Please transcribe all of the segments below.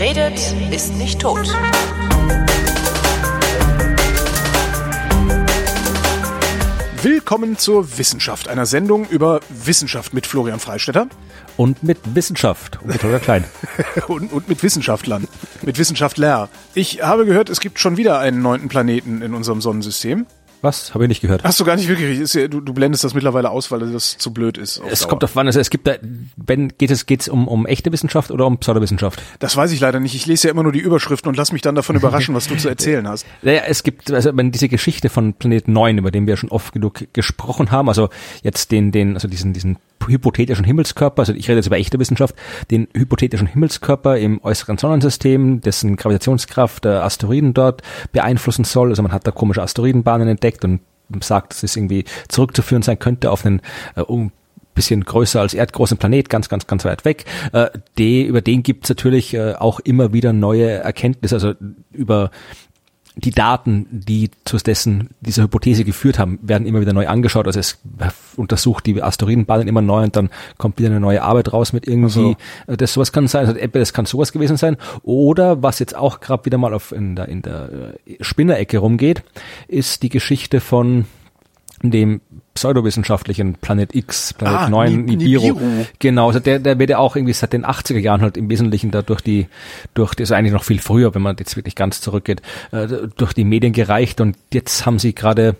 Wer redet, ist nicht tot. Willkommen zur Wissenschaft, einer Sendung über Wissenschaft mit Florian Freistetter. Und mit Wissenschaft. Und mit Holger Klein. und, und mit Wissenschaftlern. Mit Wissenschaftler. Ich habe gehört, es gibt schon wieder einen neunten Planeten in unserem Sonnensystem. Was? Habe ich nicht gehört. Hast du gar nicht wirklich. Du, du blendest das mittlerweile aus, weil das zu blöd ist. Es kommt auf wann. Also es gibt da, wenn geht es geht's um, um echte Wissenschaft oder um Pseudowissenschaft? Das weiß ich leider nicht. Ich lese ja immer nur die Überschriften und lass mich dann davon überraschen, was du zu erzählen hast. Naja, es gibt, also wenn diese Geschichte von Planet 9, über den wir schon oft genug gesprochen haben, also jetzt den, den, also diesen, diesen hypothetischen Himmelskörper, also ich rede jetzt über echte Wissenschaft, den hypothetischen Himmelskörper im äußeren Sonnensystem, dessen Gravitationskraft äh, Asteroiden dort beeinflussen soll. Also man hat da komische Asteroidenbahnen entdeckt und sagt, dass es irgendwie zurückzuführen sein könnte auf einen äh, um, bisschen größer als erdgroßen Planet, ganz, ganz, ganz weit weg. Äh, die, über den gibt es natürlich äh, auch immer wieder neue Erkenntnisse, also über die Daten, die zu dessen dieser Hypothese geführt haben, werden immer wieder neu angeschaut. Also es untersucht die Asteroidenbahnen immer neu und dann kommt wieder eine neue Arbeit raus mit irgendwie, also. das sowas kann sein, also das kann sowas gewesen sein. Oder was jetzt auch gerade wieder mal auf in der, in der äh, Spinnerecke rumgeht, ist die Geschichte von dem pseudowissenschaftlichen Planet X, Planet ah, 9, Nibiru. Nibiru. Genau, also der, der wird ja auch irgendwie seit den 80er Jahren halt im Wesentlichen da durch die, durch, das ist eigentlich noch viel früher, wenn man jetzt wirklich ganz zurückgeht, äh, durch die Medien gereicht und jetzt haben sie gerade,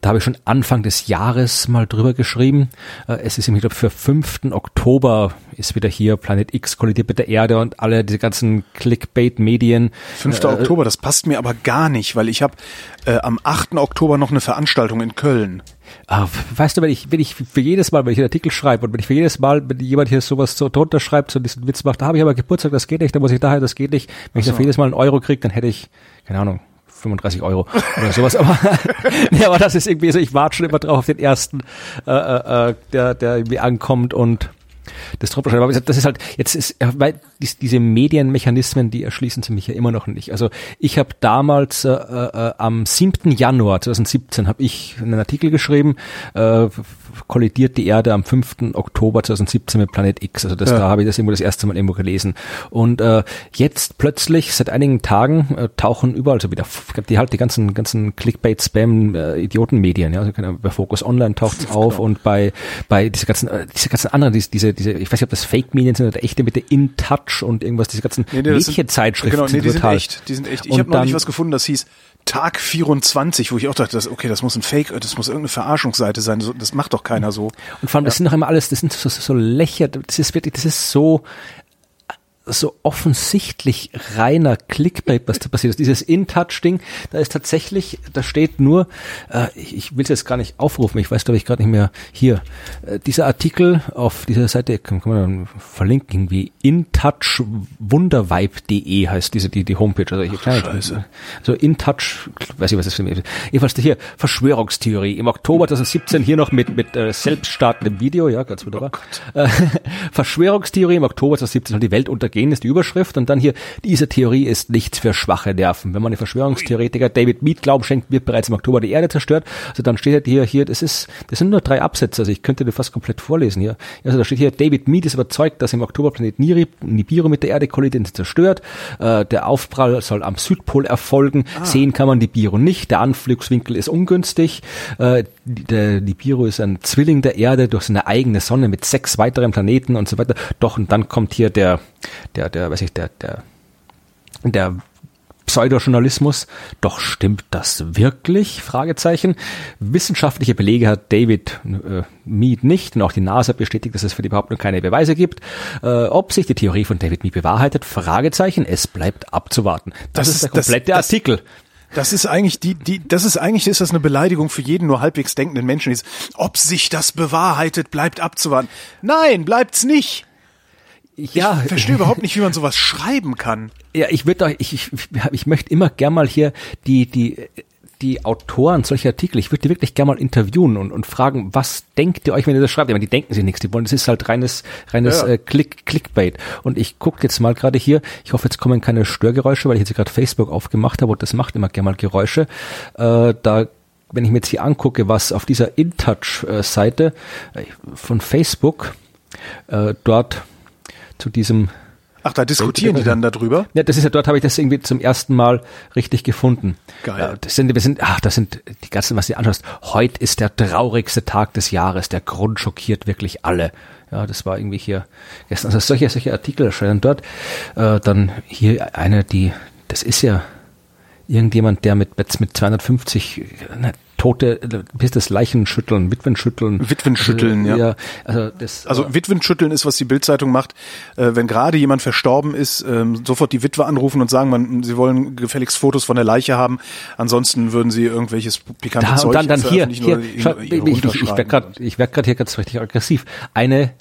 da habe ich schon Anfang des Jahres mal drüber geschrieben, äh, es ist ich glaube für 5. Oktober ist wieder hier Planet X kollidiert mit der Erde und alle diese ganzen Clickbait-Medien. 5. Äh, Oktober, das passt mir aber gar nicht, weil ich habe äh, am 8. Oktober noch eine Veranstaltung in Köln. Ah, weißt du, wenn ich, wenn ich für jedes Mal, wenn ich einen Artikel schreibe und wenn ich für jedes Mal, wenn jemand hier sowas so drunter schreibt, so diesen Witz macht, da habe ich aber Geburtstag, das geht nicht, da muss ich daher, das geht nicht. Wenn ich so. dafür jedes Mal einen Euro kriege, dann hätte ich, keine Ahnung, 35 Euro oder sowas. Aber, nee, aber das ist irgendwie so, ich warte schon immer drauf auf den ersten, äh, äh, äh der, der irgendwie ankommt und das Trompeterschreiben. Aber das ist halt, jetzt ist, weil diese Medienmechanismen, die erschließen sie mich ja immer noch nicht. Also ich habe damals äh, äh, am 7. Januar 2017 habe ich einen Artikel geschrieben, äh, kollidiert die Erde am 5. Oktober 2017 mit Planet X. Also das, ja. da habe ich das irgendwo das erste Mal irgendwo gelesen. Und äh, jetzt plötzlich, seit einigen Tagen, äh, tauchen überall so wieder, die halt die ganzen, ganzen Clickbait-Spam, äh, Idiotenmedien, ja, also bei Focus Online taucht es auf und bei, bei diese ganzen, äh, diese ganzen anderen, diese, diese, diese, ich weiß nicht, ob das Fake-Medien sind oder echte mit der In Touch und irgendwas, diese ganzen nee, nee, Mädchenzeitschriften. Genau, nee, die sind echt, die sind echt. Ich habe noch nicht was gefunden, das hieß Tag 24, wo ich auch dachte, das, okay, das muss ein Fake, das muss irgendeine Verarschungsseite sein, das macht doch keiner so. Und vor allem, das sind doch immer alles, das sind so, so, so Lächer, das ist wirklich, das ist so, so offensichtlich reiner Clickbait, was da passiert ist. Dieses In-Touch-Ding, da ist tatsächlich, da steht nur, äh, ich, ich will es jetzt gar nicht aufrufen, ich weiß glaube ich gerade nicht mehr hier. Äh, dieser Artikel auf dieser Seite, kann, kann man dann verlinken, irgendwie intouchwundervibe.de heißt diese die, die Homepage. Also, ich, Ach, Scheiße. so In-Touch, weiß ich was das ist. Jedenfalls hier, Verschwörungstheorie. Im Oktober 2017 hier noch mit, mit äh, selbststartendem Video, ja, ganz wunderbar. Oh äh, Verschwörungstheorie im Oktober 2017 soll die Welt untergehen gehen, ist die Überschrift. Und dann hier, diese Theorie ist nichts für schwache Nerven. Wenn man den Verschwörungstheoretiker David Mead Glauben schenkt, wird bereits im Oktober die Erde zerstört. Also dann steht halt hier, hier, das ist, das sind nur drei Absätze. Also ich könnte dir fast komplett vorlesen hier. Also da steht hier, David Mead ist überzeugt, dass im Oktober Planet Niri, Nibiru mit der Erde kollidiert und zerstört. Äh, der Aufprall soll am Südpol erfolgen. Ah. Sehen kann man Nibiru nicht. Der Anflugswinkel ist ungünstig. Äh, der Nibiru ist ein Zwilling der Erde durch seine eigene Sonne mit sechs weiteren Planeten und so weiter. Doch, und dann kommt hier der, der, der, weiß ich, der, der, der Pseudojournalismus. Doch stimmt das wirklich? Fragezeichen. Wissenschaftliche Belege hat David äh, Mead nicht und auch die NASA bestätigt, dass es für die Behauptung keine Beweise gibt. Äh, ob sich die Theorie von David Mead bewahrheitet? Fragezeichen. Es bleibt abzuwarten. Das, das ist der komplette das, Artikel. Das ist eigentlich die, die, das ist eigentlich ist das eine Beleidigung für jeden nur halbwegs denkenden Menschen. Ob sich das bewahrheitet, bleibt abzuwarten. Nein, bleibt's nicht. Ja. Ich verstehe überhaupt nicht, wie man sowas schreiben kann. Ja, ich würde ich, ich, ich möchte immer gern mal hier die, die, die Autoren solcher Artikel, ich würde die wirklich gerne mal interviewen und, und fragen, was denkt ihr euch, wenn ihr das schreibt? Ich meine, die denken sich nichts, die wollen, das ist halt reines, reines ja. äh, Click, Clickbait. Und ich gucke jetzt mal gerade hier, ich hoffe, jetzt kommen keine Störgeräusche, weil ich jetzt gerade Facebook aufgemacht habe und das macht immer gerne mal Geräusche. Äh, da wenn ich mir jetzt hier angucke, was auf dieser InTouch-Seite äh, von Facebook äh, dort zu diesem Ach, da diskutieren die dann darüber? Ja, das ist ja, dort habe ich das irgendwie zum ersten Mal richtig gefunden. Geil. Äh, Das sind, wir sind, ach, das sind die ganzen, was du dir anschaust. Heute ist der traurigste Tag des Jahres. Der Grund schockiert wirklich alle. Ja, das war irgendwie hier gestern. Also solche, solche Artikel erscheinen dort. Äh, dann hier eine, die, das ist ja irgendjemand, der mit, mit, mit 250 ne, Tote, äh, bis das Leichen schütteln, Witwen schütteln. Witwen schütteln, ja. ja. Also das, Also Witwenschütteln ist, was die Bildzeitung macht, äh, wenn gerade jemand verstorben ist, ähm, sofort die Witwe anrufen und sagen, man, sie wollen gefälligst Fotos von der Leiche haben. Ansonsten würden sie irgendwelches pikante da, Zeug und dann, dann hier, veröffentlichen hier, schau, ich, ich, ich runterschreiben. werde gerade, ich werd hier ganz richtig aggressiv. Eine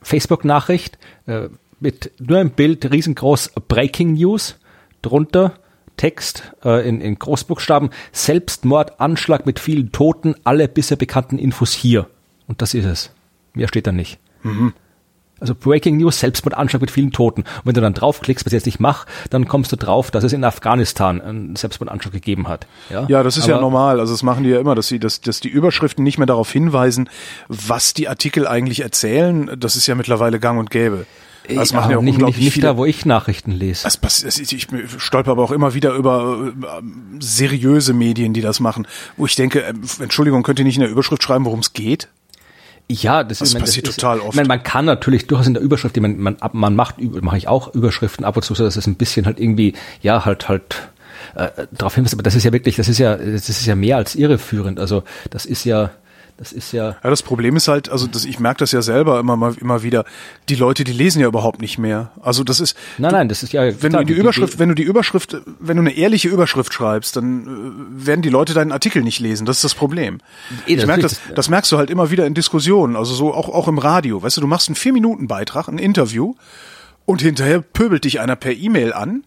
Facebook-Nachricht äh, mit nur ein Bild, riesengroß Breaking News, drunter Text äh, in, in Großbuchstaben, Selbstmord, Anschlag mit vielen Toten, alle bisher bekannten Infos hier. Und das ist es. Mehr steht da nicht. Also Breaking News, Selbstmordanschlag mit vielen Toten. Und wenn du dann draufklickst, was ich jetzt nicht mache, dann kommst du drauf, dass es in Afghanistan einen Selbstmordanschlag gegeben hat. Ja, Ja, das ist ja Aber- normal. Also das machen die ja immer, dass sie, dass, dass die Überschriften nicht mehr darauf hinweisen, was die Artikel eigentlich erzählen. Das ist ja mittlerweile gang und gäbe. Das machen ja auch nicht, unglaublich nicht, nicht viele. da, wo ich Nachrichten lese. Das passi- das ist- ich stolper aber auch immer wieder über äh, seriöse Medien, die das machen, wo ich denke, äh, Entschuldigung, könnt ihr nicht in der Überschrift schreiben, worum es geht? Ja, das, Das meine, passiert ist, total oft. Ich meine, man kann natürlich durchaus in der Überschrift, meine, man, ab- man macht, mache ich auch Überschriften ab und zu, so dass es ein bisschen halt irgendwie, ja, halt, halt, äh, darauf hinweist, aber das ist ja wirklich, das ist ja, das ist ja mehr als irreführend. Also, das ist ja, das ist ja, Ja, das Problem ist halt, also das, ich merke das ja selber immer mal immer wieder. Die Leute, die lesen ja überhaupt nicht mehr. Also das ist, nein, nein, das ist ja, wenn klar, du die Überschrift, wenn du die Überschrift, wenn du eine ehrliche Überschrift schreibst, dann äh, werden die Leute deinen Artikel nicht lesen. Das ist das Problem. Eh, das ich merke das, das merkst du halt immer wieder in Diskussionen, also so auch auch im Radio. Weißt du, du machst einen vier Minuten Beitrag, ein Interview, und hinterher pöbelt dich einer per E-Mail an.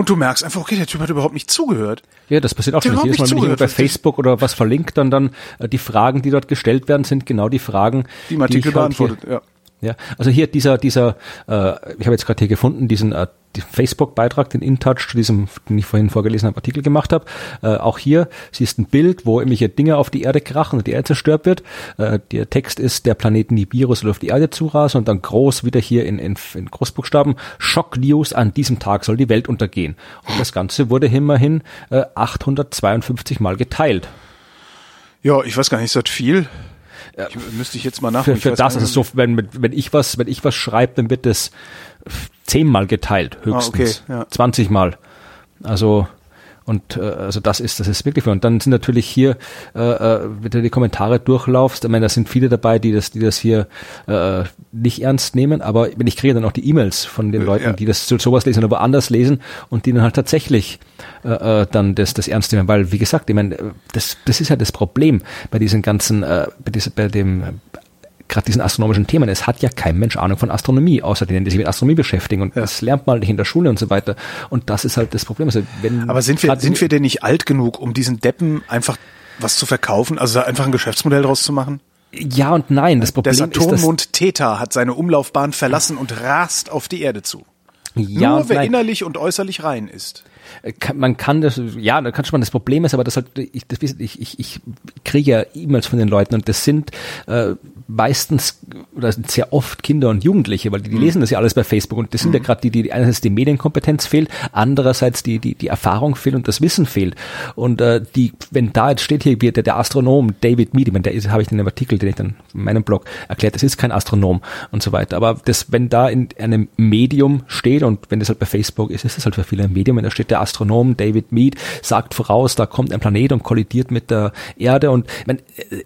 Und du merkst einfach, okay, der Typ hat überhaupt nicht zugehört. Ja, das passiert auch Der schon. Jedes Mal, wenn ich zugehört, bei Facebook oder was verlinkt, dann dann äh, die Fragen, die dort gestellt werden, sind genau die Fragen, Die im Artikel halt hier- beantwortet, ja. Ja, also hier dieser, dieser, äh, ich habe jetzt gerade hier gefunden, diesen äh, Facebook-Beitrag, den InTouch zu diesem, den ich vorhin vorgelesen habe, Artikel gemacht habe. Äh, auch hier siehst ein Bild, wo irgendwelche Dinge auf die Erde krachen und die Erde zerstört wird. Äh, der Text ist, der Planet Nibiru soll auf die Erde zurasen und dann groß wieder hier in, in, in Großbuchstaben, Shock News, an diesem Tag soll die Welt untergehen. Und das Ganze wurde immerhin äh, 852 Mal geteilt. Ja, ich weiß gar nicht, ist das viel? Ich, müsste ich jetzt mal nachgucken. für, für das, also nicht. so, wenn, wenn ich was, wenn ich was schreibe, dann wird das zehnmal geteilt, höchstens. Ah, okay, ja. 20 Mal. Also, und äh, also das ist, das ist wirklich viel. Und dann sind natürlich hier, äh, äh, wenn du die Kommentare durchlaufst, ich meine, da sind viele dabei, die das, die das hier äh, nicht ernst nehmen, aber wenn ich kriege dann auch die E-Mails von den Leuten, ja. die das so- sowas lesen oder woanders lesen und die dann halt tatsächlich äh, äh, dann das, das ernst nehmen, weil wie gesagt, ich meine, das, das ist ja das Problem bei diesen ganzen, äh, bei, diesem, bei dem gerade diesen astronomischen Themen. Es hat ja kein Mensch Ahnung von Astronomie, außer denen, die sich mit Astronomie beschäftigen. Und das lernt man halt nicht in der Schule und so weiter. Und das ist halt das Problem. Also wenn Aber sind wir, sind in- wir denn nicht alt genug, um diesen Deppen einfach was zu verkaufen? Also einfach ein Geschäftsmodell draus zu machen? Ja und nein. Das Der Problem ist, dass, Saturnmond Theta hat seine Umlaufbahn verlassen und rast auf die Erde zu. ja Nur wer nein. innerlich und äußerlich rein ist. kann, man kann das, ja, da kann schon mal das Problem ist, aber das halt, ich, das, ich, ich, ich kriege ja E-Mails von den Leuten und das sind äh, meistens oder sind sehr oft Kinder und Jugendliche, weil die, die lesen das ja alles bei Facebook und das sind ja gerade die, die einerseits die Medienkompetenz fehlt, andererseits die, die, die Erfahrung fehlt und das Wissen fehlt. Und äh, die, wenn da jetzt steht hier, wie der, der Astronom David Mead, ich meine, der ist, habe ich in einem Artikel, den ich dann in meinem Blog erklärt, das ist kein Astronom und so weiter. Aber das, wenn da in einem Medium steht und wenn das halt bei Facebook ist, ist es halt für viele ein Medium, wenn da steht der Astronom David Mead, sagt voraus, da kommt ein Planet und kollidiert mit der Erde und ich meine, äh,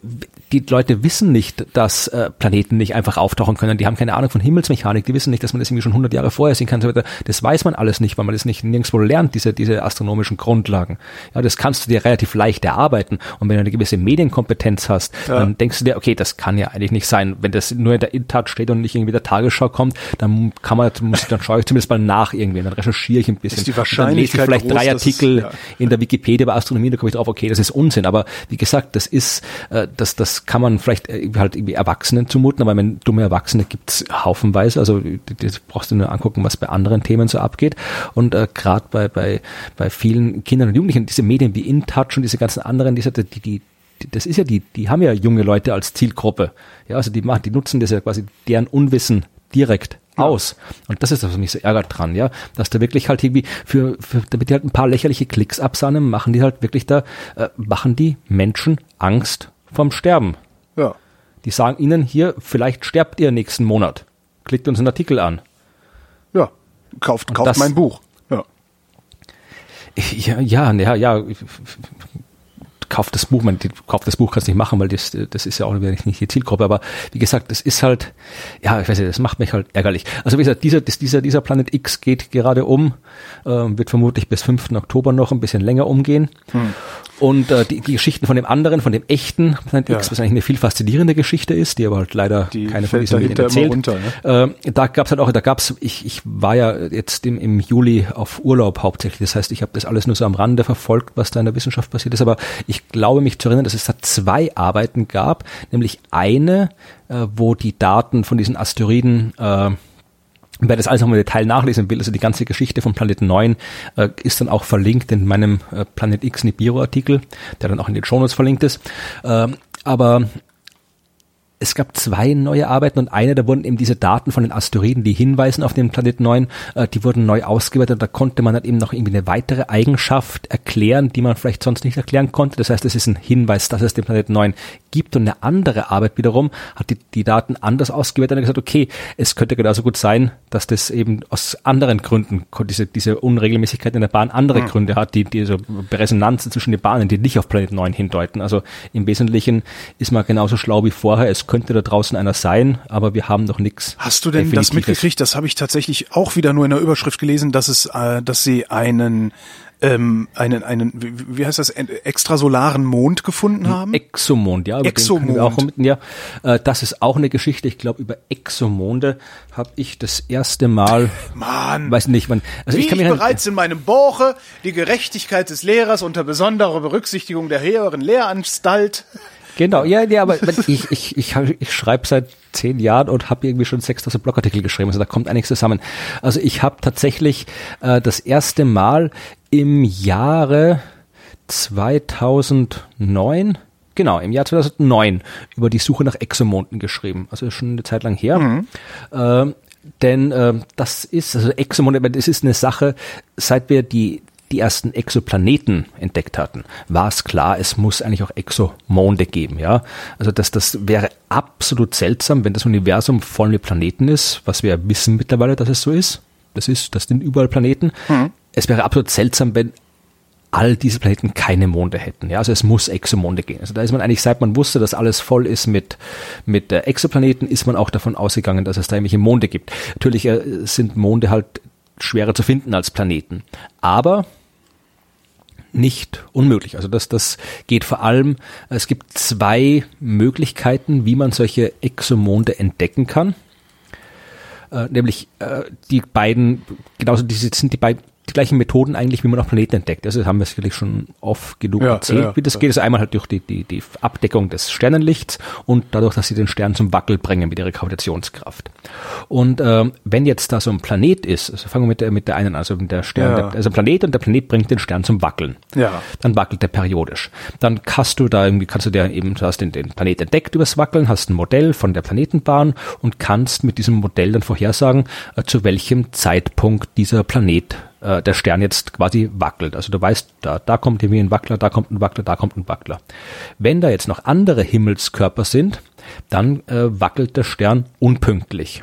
die Leute wissen nicht, dass äh, Planeten nicht einfach auftauchen können. Die haben keine Ahnung von Himmelsmechanik. Die wissen nicht, dass man das irgendwie schon 100 Jahre vorher sehen kann. So. Das weiß man alles nicht, weil man das nicht nirgendwo lernt, diese, diese astronomischen Grundlagen. Ja, das kannst du dir relativ leicht erarbeiten. Und wenn du eine gewisse Medienkompetenz hast, dann denkst du dir, okay, das kann ja eigentlich nicht sein. Wenn das nur in der InTouch steht und nicht irgendwie der Tagesschau kommt, dann kann man, muss dann schaue ich zumindest mal nach irgendwie. Dann recherchiere ich ein bisschen. Ist die Und dann lese ich Wahrscheinlichkeit vielleicht groß, drei dass Artikel ja. in der Wikipedia über Astronomie, da komme ich drauf, okay, das ist Unsinn. Aber wie gesagt, das ist, äh, das, das kann man vielleicht äh, halt irgendwie Erwachsenen zumuten, aber wenn dumme Erwachsene gibt's haufenweise. Also das brauchst du nur angucken, was bei anderen Themen so abgeht. Und äh, gerade bei, bei, bei vielen Kindern und Jugendlichen, diese Medien wie InTouch und diese ganzen anderen, diese, die, die, das ist ja die, die haben ja junge Leute als Zielgruppe. Ja, also die machen, die nutzen das ja quasi deren Unwissen direkt aus. Und das ist das, was mich so ärgert dran, ja, dass da wirklich halt irgendwie für, für damit die halt ein paar lächerliche Klicks absahnen, machen die halt wirklich da, äh, machen die Menschen Angst vom Sterben. Ja. Die sagen ihnen hier, vielleicht sterbt ihr nächsten Monat. Klickt uns einen Artikel an. Ja. Kauft, Und kauft das- mein Buch. Ja. Ja, ja, ja, ja. Kauft das Buch, man, kauft das Buch kannst du nicht machen, weil das, das ist ja auch nicht die Zielgruppe. Aber wie gesagt, das ist halt, ja, ich weiß nicht, das macht mich halt ärgerlich. Also wie gesagt, dieser, dieser, dieser Planet X geht gerade um, äh, wird vermutlich bis 5. Oktober noch ein bisschen länger umgehen. Und äh, die, die Geschichten von dem anderen, von dem echten Planet Ja. X, was eigentlich eine viel faszinierende Geschichte ist, die aber halt leider Die keine von diesen Medien erzählt. runter, ne? Äh, da gab's halt auch, da gab's, ich, ich war ja jetzt im, im Juli auf Urlaub hauptsächlich. Das heißt, ich habe das alles nur so am Rande verfolgt, was da in der Wissenschaft passiert ist. Aber ich glaube mich zu erinnern, dass es da zwei Arbeiten gab, nämlich eine, äh, wo die Daten von diesen Asteroiden äh, Wer das alles nochmal im Detail nachlesen will, also die ganze Geschichte von Planet 9 äh, ist dann auch verlinkt in meinem äh, Planet X Nibiru-Artikel, der dann auch in den Shownotes verlinkt ist. Ähm, aber es gab zwei neue Arbeiten und eine, da wurden eben diese Daten von den Asteroiden, die hinweisen auf den Planet 9, äh, die wurden neu ausgewertet und da konnte man dann eben noch irgendwie eine weitere Eigenschaft erklären, die man vielleicht sonst nicht erklären konnte. Das heißt, es ist ein Hinweis, dass es den Planet 9 gibt und eine andere Arbeit wiederum hat die, die Daten anders ausgewertet und hat gesagt, okay, es könnte genauso gut sein, dass das eben aus anderen Gründen, diese, diese Unregelmäßigkeit in der Bahn andere Gründe hat, die, diese Resonanzen zwischen den Bahnen, die nicht auf Planet 9 hindeuten. Also im Wesentlichen ist man genauso schlau wie vorher. Es könnte da draußen einer sein, aber wir haben noch nichts. Hast du denn das mitgekriegt? Das habe ich tatsächlich auch wieder nur in der Überschrift gelesen, dass es, äh, dass sie einen, ähm, einen, einen, wie, heißt das, en- extrasolaren Mond gefunden haben? Exomond, ja. Exomond. Auch mit, ja, äh, das ist auch eine Geschichte. Ich glaube, über Exomonde habe ich das erste Mal, Mann. weiß nicht, wann. Also Wie ich ich, kann mich an- bereits in meinem Buche die Gerechtigkeit des Lehrers unter besonderer Berücksichtigung der höheren Lehranstalt. Genau, ja, ja, aber ich, ich, ich, ich schreibe seit zehn Jahren und habe irgendwie schon 6000 Blogartikel geschrieben, also da kommt einiges zusammen. Also ich habe tatsächlich äh, das erste Mal im Jahre 2009 Genau, im Jahr 2009 über die Suche nach Exomonden geschrieben. Also schon eine Zeit lang her. Ähm, denn ähm, das ist, also Exomonde, das ist eine Sache, seit wir die, die ersten Exoplaneten entdeckt hatten, war es klar, es muss eigentlich auch Exomonde geben, ja. Also das, das wäre absolut seltsam, wenn das Universum voll mit Planeten ist, was wir ja wissen mittlerweile, dass es so ist. Das ist, das sind überall Planeten. Es wäre absolut seltsam, wenn all diese Planeten keine Monde hätten. Ja, also es muss Exomonde gehen. Also da ist man eigentlich, seit man wusste, dass alles voll ist mit, mit äh, Exoplaneten, ist man auch davon ausgegangen, dass es da irgendwelche Monde gibt. Natürlich äh, sind Monde halt schwerer zu finden als Planeten. Aber nicht unmöglich. Also das, das geht vor allem, es gibt zwei Möglichkeiten, wie man solche Exomonde entdecken kann. Äh, nämlich äh, die beiden, genauso diese sind die beiden die gleichen Methoden eigentlich, wie man auch Planeten entdeckt. Also das haben wir sicherlich schon oft genug Ja, erzählt, ja, wie das ja. geht. Also einmal halt durch die, die, die Abdeckung des Sternenlichts und dadurch, dass sie den Stern zum Wackel bringen mit ihrer Gravitationskraft. Und ähm, wenn jetzt da so ein Planet ist, also fangen wir mit der, mit der einen, also mit der Stern, der, also ein Planet und der Planet bringt den Stern zum Wackeln. Ja. Dann wackelt der periodisch. Dann hast du da irgendwie, kannst du dir eben, du hast den, den Planet entdeckt übers Wackeln, hast ein Modell von der Planetenbahn und kannst mit diesem Modell dann vorhersagen, äh, zu welchem Zeitpunkt dieser Planet, äh, der Stern jetzt quasi wackelt. Also du weißt, da, da kommt irgendwie ein Wackler, da kommt ein Wackler, da kommt ein Wackler. Wenn da jetzt noch andere Himmelskörper sind, dann äh, wackelt der Stern unpünktlich.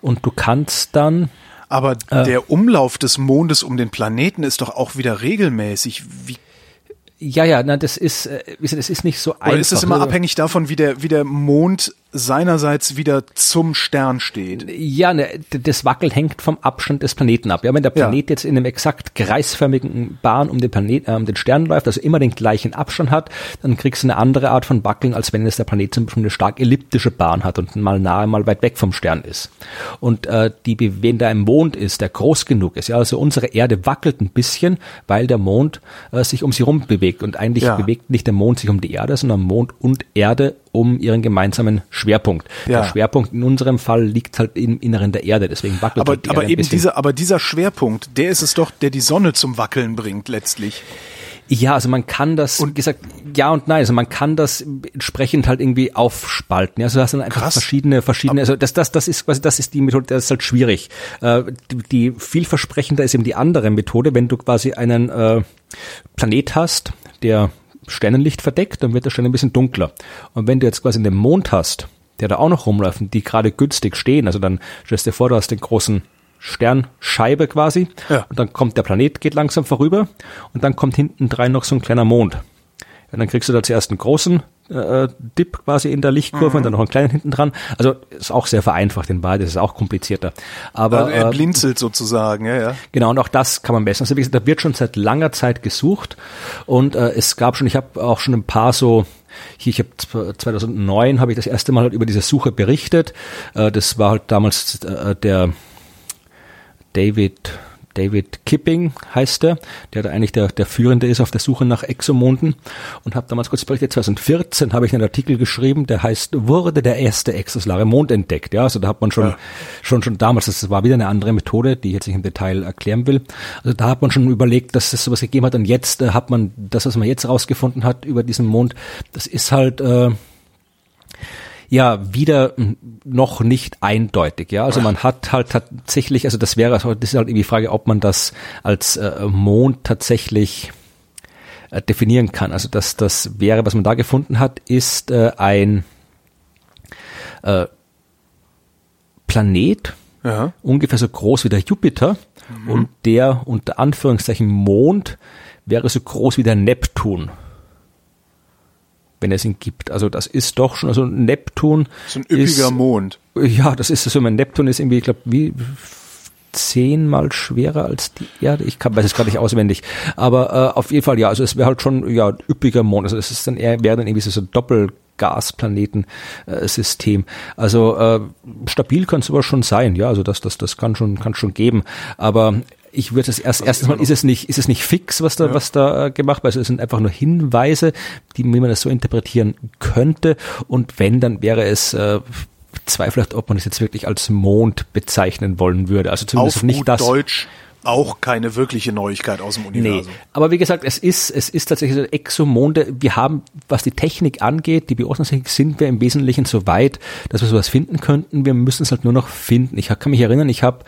Und du kannst dann Aber Äh. der Umlauf des Mondes um den Planeten ist doch auch wieder regelmäßig. Wie, ja, ja, na, das ist, äh, das ist nicht so einfach. oder ist es immer abhängig davon, wie der, wie der Mond seinerseits wieder zum Stern steht? Ja, ne, das Wackeln hängt vom Abstand des Planeten ab. Ja, wenn der Ja. Planet jetzt in einem exakt kreisförmigen Bahn um den Planet, äh, um den Stern läuft, also immer den gleichen Abstand hat, dann kriegst du eine andere Art von Wackeln, als wenn es der Planet zum Beispiel eine stark elliptische Bahn hat und mal nahe, mal weit weg vom Stern ist. Und äh, die, wenn da ein Mond ist, der groß genug ist, ja, also unsere Erde wackelt ein bisschen, weil der Mond äh, sich um sie rum bewegt und eigentlich Ja. bewegt nicht der Mond sich um die Erde, sondern Mond und Erde um ihren gemeinsamen Schwerpunkt. Ja. Der Schwerpunkt in unserem Fall liegt halt im Inneren der Erde, deswegen wackelt Aber, halt die aber Erde eben dieser, aber dieser Schwerpunkt, der ist es doch, der die Sonne zum Wackeln bringt letztlich. Ja, also man kann das, und gesagt, ja und nein, also man kann das entsprechend halt irgendwie aufspalten. Also du hast dann einfach Krass. verschiedene, verschiedene, also das, das, das ist quasi, das ist die Methode, das ist halt schwierig. Äh, die, die vielversprechender ist eben die andere Methode, wenn du quasi einen äh, Planet hast, der Sternenlicht verdeckt, dann wird der Stern ein bisschen dunkler. Und wenn du jetzt quasi den Mond hast, der da auch noch rumläuft und die gerade günstig stehen, also dann stellst du dir vor, du hast den großen Sternscheibe quasi ja. und dann kommt der Planet, geht langsam vorüber und dann kommt hinten drein noch so ein kleiner Mond. Und dann kriegst du da zuerst einen großen äh, Dip quasi in der Lichtkurve mhm. und dann noch einen kleinen hinten dran. Also ist auch sehr vereinfacht in beide, ist auch komplizierter. Aber also er äh, blinzelt äh, sozusagen, ja, ja. Genau, und auch das kann man messen. Also wie gesagt, da wird schon seit langer Zeit gesucht und äh, es gab schon, ich habe auch schon ein paar so hier, ich habe 2009 habe ich das erste Mal halt über diese Suche berichtet. Äh, das war halt damals äh, der David David Kipping heißt er, der da eigentlich der, der Führende ist auf der Suche nach Exomonden und habe damals kurz berichtet, 2014 habe ich einen Artikel geschrieben, der heißt, wurde der erste exosolare Mond entdeckt. Ja, also da hat man schon, ja. schon, schon damals, das war wieder eine andere Methode, die ich jetzt nicht im Detail erklären will. Also da hat man schon überlegt, dass es sowas gegeben hat und jetzt äh, hat man das, was man jetzt rausgefunden hat über diesen Mond, das ist halt, äh, ja wieder noch nicht eindeutig. Ja, also man hat halt tatsächlich, also das wäre, das ist halt irgendwie die Frage, ob man das als äh, Mond tatsächlich äh, definieren kann. Also das, das wäre, was man da gefunden hat, ist äh, ein äh, Planet, ja. ungefähr so groß wie der Jupiter mhm. und der unter Anführungszeichen Mond wäre so groß wie der Neptun wenn es ihn gibt. Also das ist doch schon, also Neptun. So ein üppiger ist, Mond. Ja, das ist so, mein Neptun ist irgendwie, ich glaube, wie zehnmal schwerer als die Erde. Ich kann, weiß es gerade nicht auswendig. Aber äh, auf jeden Fall, ja, also es wäre halt schon ja üppiger Mond. Also es ist dann eher, wäre dann irgendwie so ein Doppelgasplanetensystem. Also äh, stabil kann es aber schon sein, ja, also das, das, das kann schon, kann schon geben. Aber ich würde es erst erstens mal ist es nicht ist es nicht fix was da ja. was da äh, gemacht wird also es sind einfach nur Hinweise die wie man das so interpretieren könnte und wenn dann wäre es äh, zweifelhaft ob man es jetzt wirklich als Mond bezeichnen wollen würde also zumindest Auf nicht das Deutsch auch keine wirkliche Neuigkeit aus dem Universum. Nee, aber wie gesagt, es ist, es ist tatsächlich so Exomonde. Wir haben, was die Technik angeht, die Beobachtungstechnik, sind wir im Wesentlichen so weit, dass wir sowas finden könnten. Wir müssen es halt nur noch finden. Ich kann mich erinnern, ich habe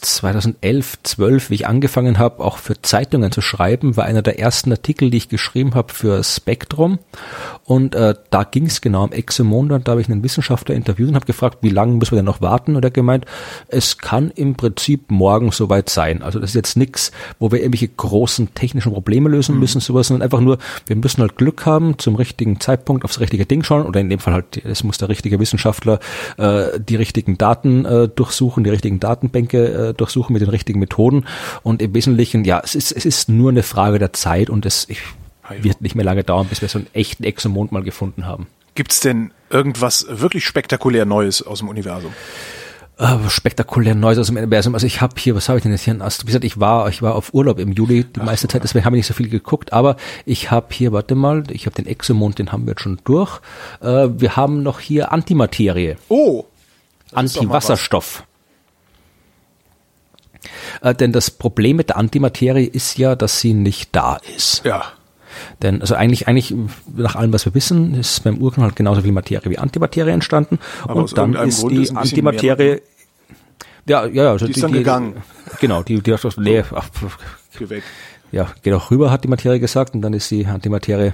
2011, 12, wie ich angefangen habe, auch für Zeitungen zu schreiben, war einer der ersten Artikel, die ich geschrieben habe für Spektrum. Und äh, da ging es genau um Exomonde und da habe ich einen Wissenschaftler interviewt und habe gefragt, wie lange müssen wir denn noch warten? Und er gemeint, es kann im Prinzip morgen soweit sein. Also das ist jetzt nichts, wo wir irgendwelche großen technischen Probleme lösen mhm. müssen, sowas, sondern einfach nur, wir müssen halt Glück haben, zum richtigen Zeitpunkt aufs richtige Ding schauen oder in dem Fall halt, es muss der richtige Wissenschaftler äh, die richtigen Daten äh, durchsuchen, die richtigen Datenbänke äh, durchsuchen mit den richtigen Methoden. Und im Wesentlichen, ja, es ist, es ist nur eine Frage der Zeit und es ich, wird nicht mehr lange dauern, bis wir so einen echten Exomond mal gefunden haben. Gibt's denn irgendwas wirklich spektakulär Neues aus dem Universum? Uh, spektakulär Neues aus dem Universum. Also ich habe hier, was habe ich denn jetzt hier in Ast? Wie gesagt, ich war, ich war auf Urlaub im Juli die Ach, meiste Zeit, deswegen habe ich nicht so viel geguckt. Aber ich habe hier, warte mal, ich habe den Exomond, den haben wir jetzt schon durch. Uh, wir haben noch hier Antimaterie. Oh. Antiwasserstoff. Äh, denn das Problem mit der Antimaterie ist ja, dass sie nicht da ist. Ja. Denn also eigentlich, eigentlich nach allem, was wir wissen, ist beim Urknall halt genauso viel Materie wie Antimaterie entstanden. Aber und dann ist Grund die ist Antimaterie. Ja, ja, ja. Also die, die ist dann die, gegangen. Genau, die, die hat doch, nee, ach, Geh weg. Ja, geh doch rüber, hat die Materie gesagt, und dann ist die Antimaterie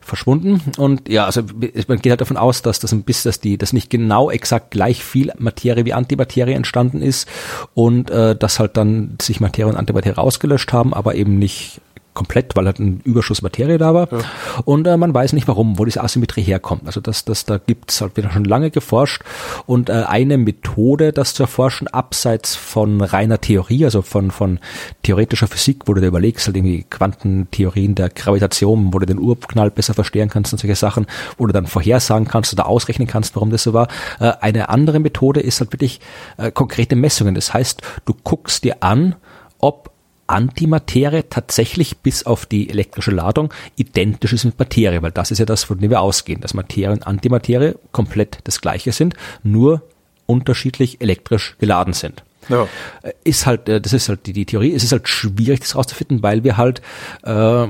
verschwunden. Und ja, also man geht halt davon aus, dass das ein bisschen, dass die, dass nicht genau exakt gleich viel Materie wie Antimaterie entstanden ist und äh, dass halt dann sich Materie und Antimaterie ausgelöscht haben, aber eben nicht komplett, weil halt ein Überschuss Materie da war. Ja. Und äh, man weiß nicht warum, wo diese Asymmetrie herkommt. Also das, das, da gibt's halt wieder schon lange geforscht. Und äh, eine Methode, das zu erforschen, abseits von reiner Theorie, also von, von theoretischer Physik, wo du dir überlegst, halt irgendwie Quantentheorien der Gravitation, wo du den Urknall besser verstehen kannst und solche Sachen, wo du dann vorhersagen kannst oder ausrechnen kannst, warum das so war. Äh, eine andere Methode ist halt wirklich äh, konkrete Messungen. Das heißt, du guckst dir an, ob Antimaterie tatsächlich bis auf die elektrische Ladung identisch ist mit Materie, weil das ist ja das, von dem wir ausgehen, dass Materie und Antimaterie komplett das gleiche sind, nur unterschiedlich elektrisch geladen sind. Ja. Äh, ist halt, äh, das ist halt die, die Theorie, es ist halt schwierig, das rauszufinden, weil wir halt äh,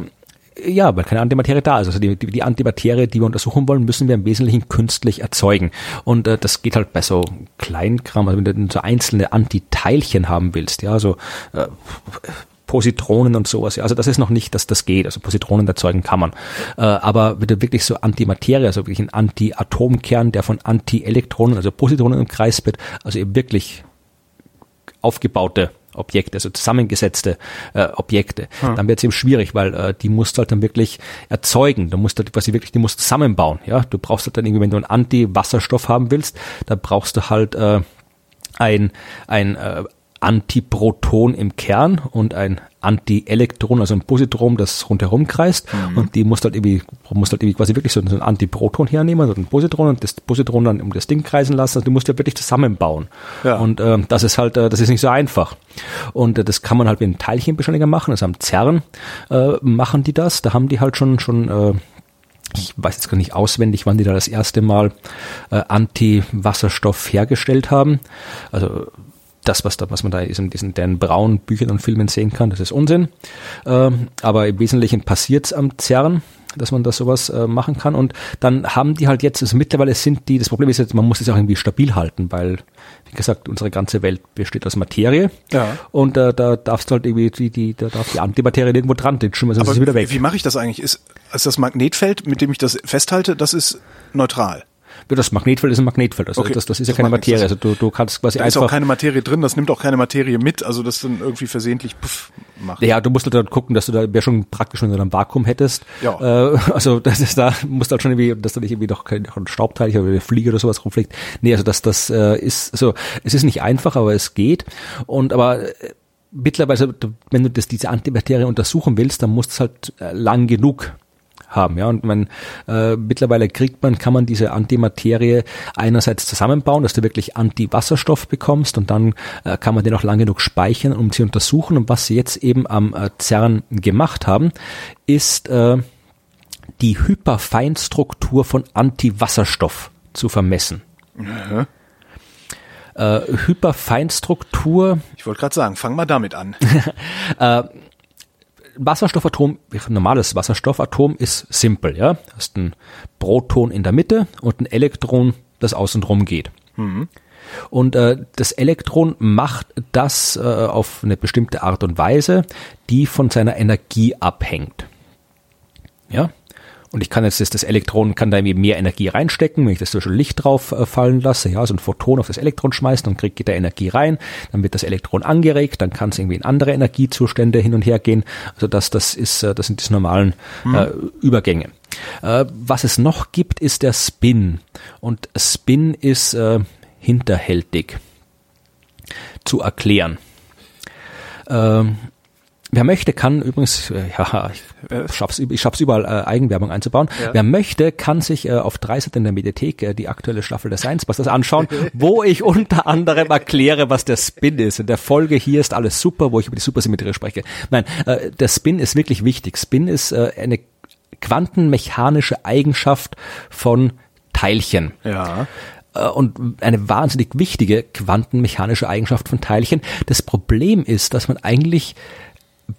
Ja, weil keine Antimaterie da ist. Also die, die, die Antimaterie, die wir untersuchen wollen, müssen wir im Wesentlichen künstlich erzeugen. Und äh, das geht halt bei so Kleinkram, also wenn du so einzelne Antiteilchen haben willst, ja, so äh, Positronen und sowas. Ja. Also das ist noch nicht, dass das geht. Also Positronen erzeugen kann man. Äh, aber wenn du wirklich so Antimaterie, also wirklich ein Anti-Atomkern, der von Anti-Elektronen, also Positronen im Kreis wird, also eben wirklich aufgebaute Objekte, also zusammengesetzte äh, Objekte, hm. dann wird es eben schwierig, weil äh, die musst du halt dann wirklich erzeugen. Du musst halt quasi wirklich, die musst zusammenbauen. Ja, du brauchst halt dann irgendwie, wenn du einen Anti-Wasserstoff haben willst, da brauchst du halt äh, ein, ein äh, Antiproton im Kern und ein Antielektron, also ein Positron, das rundherum kreist. Mhm. Und die muss halt irgendwie, muss halt irgendwie quasi wirklich so ein Antiproton hernehmen, also ein Positron und das Positron dann um das Ding kreisen lassen. Also die musst du ja wirklich zusammenbauen. Ja. Und äh, das ist halt, äh, das ist nicht so einfach. Und äh, das kann man halt mit einem Teilchenbeschleuniger machen. Also am CERN äh, machen die das. Da haben die halt schon schon äh, ich weiß jetzt gar nicht auswendig, wann die da das erste Mal äh, Anti-Wasserstoff hergestellt haben. Also das, was da, was man da in diesen Dan Brown Büchern und Filmen sehen kann, das ist Unsinn. Ähm, aber im Wesentlichen passiert es am CERN dass man das sowas äh, machen kann. Und dann haben die halt jetzt, also mittlerweile sind die, das Problem ist jetzt, man muss es auch irgendwie stabil halten, weil, wie gesagt, unsere ganze Welt besteht aus Materie. Ja. Und äh, da darfst du halt irgendwie, die, die, da darf die Antimaterie irgendwo dran, schimmer, sonst ist wieder weg. Wie mache ich das eigentlich? Ist, ist das Magnetfeld, mit dem ich das festhalte, das ist neutral? Das Magnetfeld ist ein Magnetfeld. Also okay. das, das ist ja das keine Materie. Also du, du kannst quasi da einfach. ist auch keine Materie drin, das nimmt auch keine Materie mit, also das dann irgendwie versehentlich puff macht. Ja, du musst halt dann gucken, dass du da wär schon praktisch, wenn du dann ein Vakuum hättest. Ja. Äh, also das ist da, musst halt schon irgendwie, dass da nicht irgendwie doch kein Staubteil oder eine Fliege oder sowas rumfliegt. Nee, also das, das äh, ist, also es ist nicht einfach, aber es geht. Und aber äh, mittlerweile, wenn du das, diese Antimaterie untersuchen willst, dann musst du es halt äh, lang genug haben. Ja, und man äh, mittlerweile kriegt man, kann man diese Antimaterie einerseits zusammenbauen, dass du wirklich Antiwasserstoff bekommst und dann äh, kann man den auch lang genug speichern, um zu untersuchen. Und was sie jetzt eben am äh, CERN gemacht haben, ist äh, die Hyperfeinstruktur von Antiwasserstoff zu vermessen. Mhm. Äh, Hyperfeinstruktur. Ich wollte gerade sagen, fang mal damit an. äh, Wasserstoffatom, ein normales Wasserstoffatom ist simpel, ja. Du hast ein Proton in der Mitte und ein Elektron, das außen drum geht. Mhm. Und äh, das Elektron macht das äh, auf eine bestimmte Art und Weise, die von seiner Energie abhängt. Ja, und ich kann jetzt das, das Elektron, kann da irgendwie mehr Energie reinstecken, wenn ich das zum Beispiel Licht drauf äh, fallen lasse, ja, so ein Photon auf das Elektron schmeißen, dann kriegt da Energie rein, dann wird das Elektron angeregt, dann kann es irgendwie in andere Energiezustände hin und her gehen. Also das, das ist, äh, das sind die normalen äh, mhm. Übergänge. Äh, was es noch gibt, ist der Spin. Und Spin ist äh, hinterhältig zu erklären. Ähm, Wer möchte, kann übrigens, äh, ja, ich äh. schaff's, ich schaff's überall, äh, Eigenwerbung einzubauen. Ja. Wer möchte, kann sich äh, auf drei Seiten in der Mediathek äh, die aktuelle Staffel der Science Busters anschauen, wo ich unter anderem erkläre, was der Spin ist. In der Folge hier ist alles super, wo ich über die Supersymmetrie spreche. Nein, äh, der Spin ist wirklich wichtig. Spin ist äh, eine quantenmechanische Eigenschaft von Teilchen. Ja äh, und eine wahnsinnig wichtige quantenmechanische Eigenschaft von Teilchen. Das Problem ist, dass man eigentlich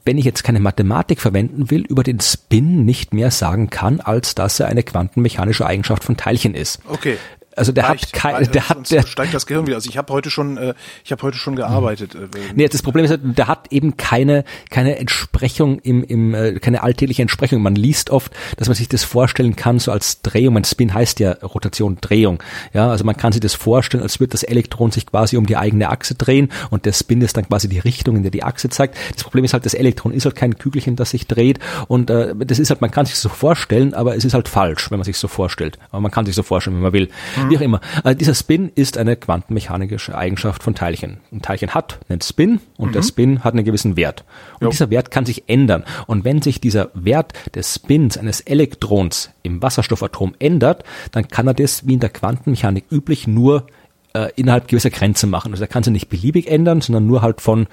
wenn ich jetzt keine Mathematik verwenden will, über den Spin nicht mehr sagen kann, als dass er eine quantenmechanische Eigenschaft von Teilchen ist. Okay. Also der Reicht, hat kein, der hat, der steigt das Gehirn wieder. Also ich habe heute schon, äh, ich habe heute schon gearbeitet. Äh, nee, das Problem ist, halt, der hat eben keine, keine Entsprechung im, im, äh, keine alltägliche Entsprechung. Man liest oft, dass man sich das vorstellen kann, so als Drehung. Mein Spin heißt ja Rotation, Drehung. Ja, also man kann sich das vorstellen, als würde das Elektron sich quasi um die eigene Achse drehen und der Spin ist dann quasi die Richtung, in der die Achse zeigt. Das Problem ist halt, das Elektron ist halt kein Kügelchen, das sich dreht und äh, das ist halt, man kann sich so vorstellen, aber es ist halt falsch, wenn man sich so vorstellt. Aber man kann sich so vorstellen, wenn man will. Mhm. Wie auch immer. Äh, dieser Spin ist eine quantenmechanische Eigenschaft von Teilchen. Ein Teilchen hat einen Spin und mhm. der Spin hat einen gewissen Wert. Und jo. dieser Wert kann sich ändern. Und wenn sich dieser Wert des Spins eines Elektrons im Wasserstoffatom ändert, dann kann er das wie in der Quantenmechanik üblich nur äh, innerhalb gewisser Grenzen machen. Also er kann sich nicht beliebig ändern, sondern nur halt von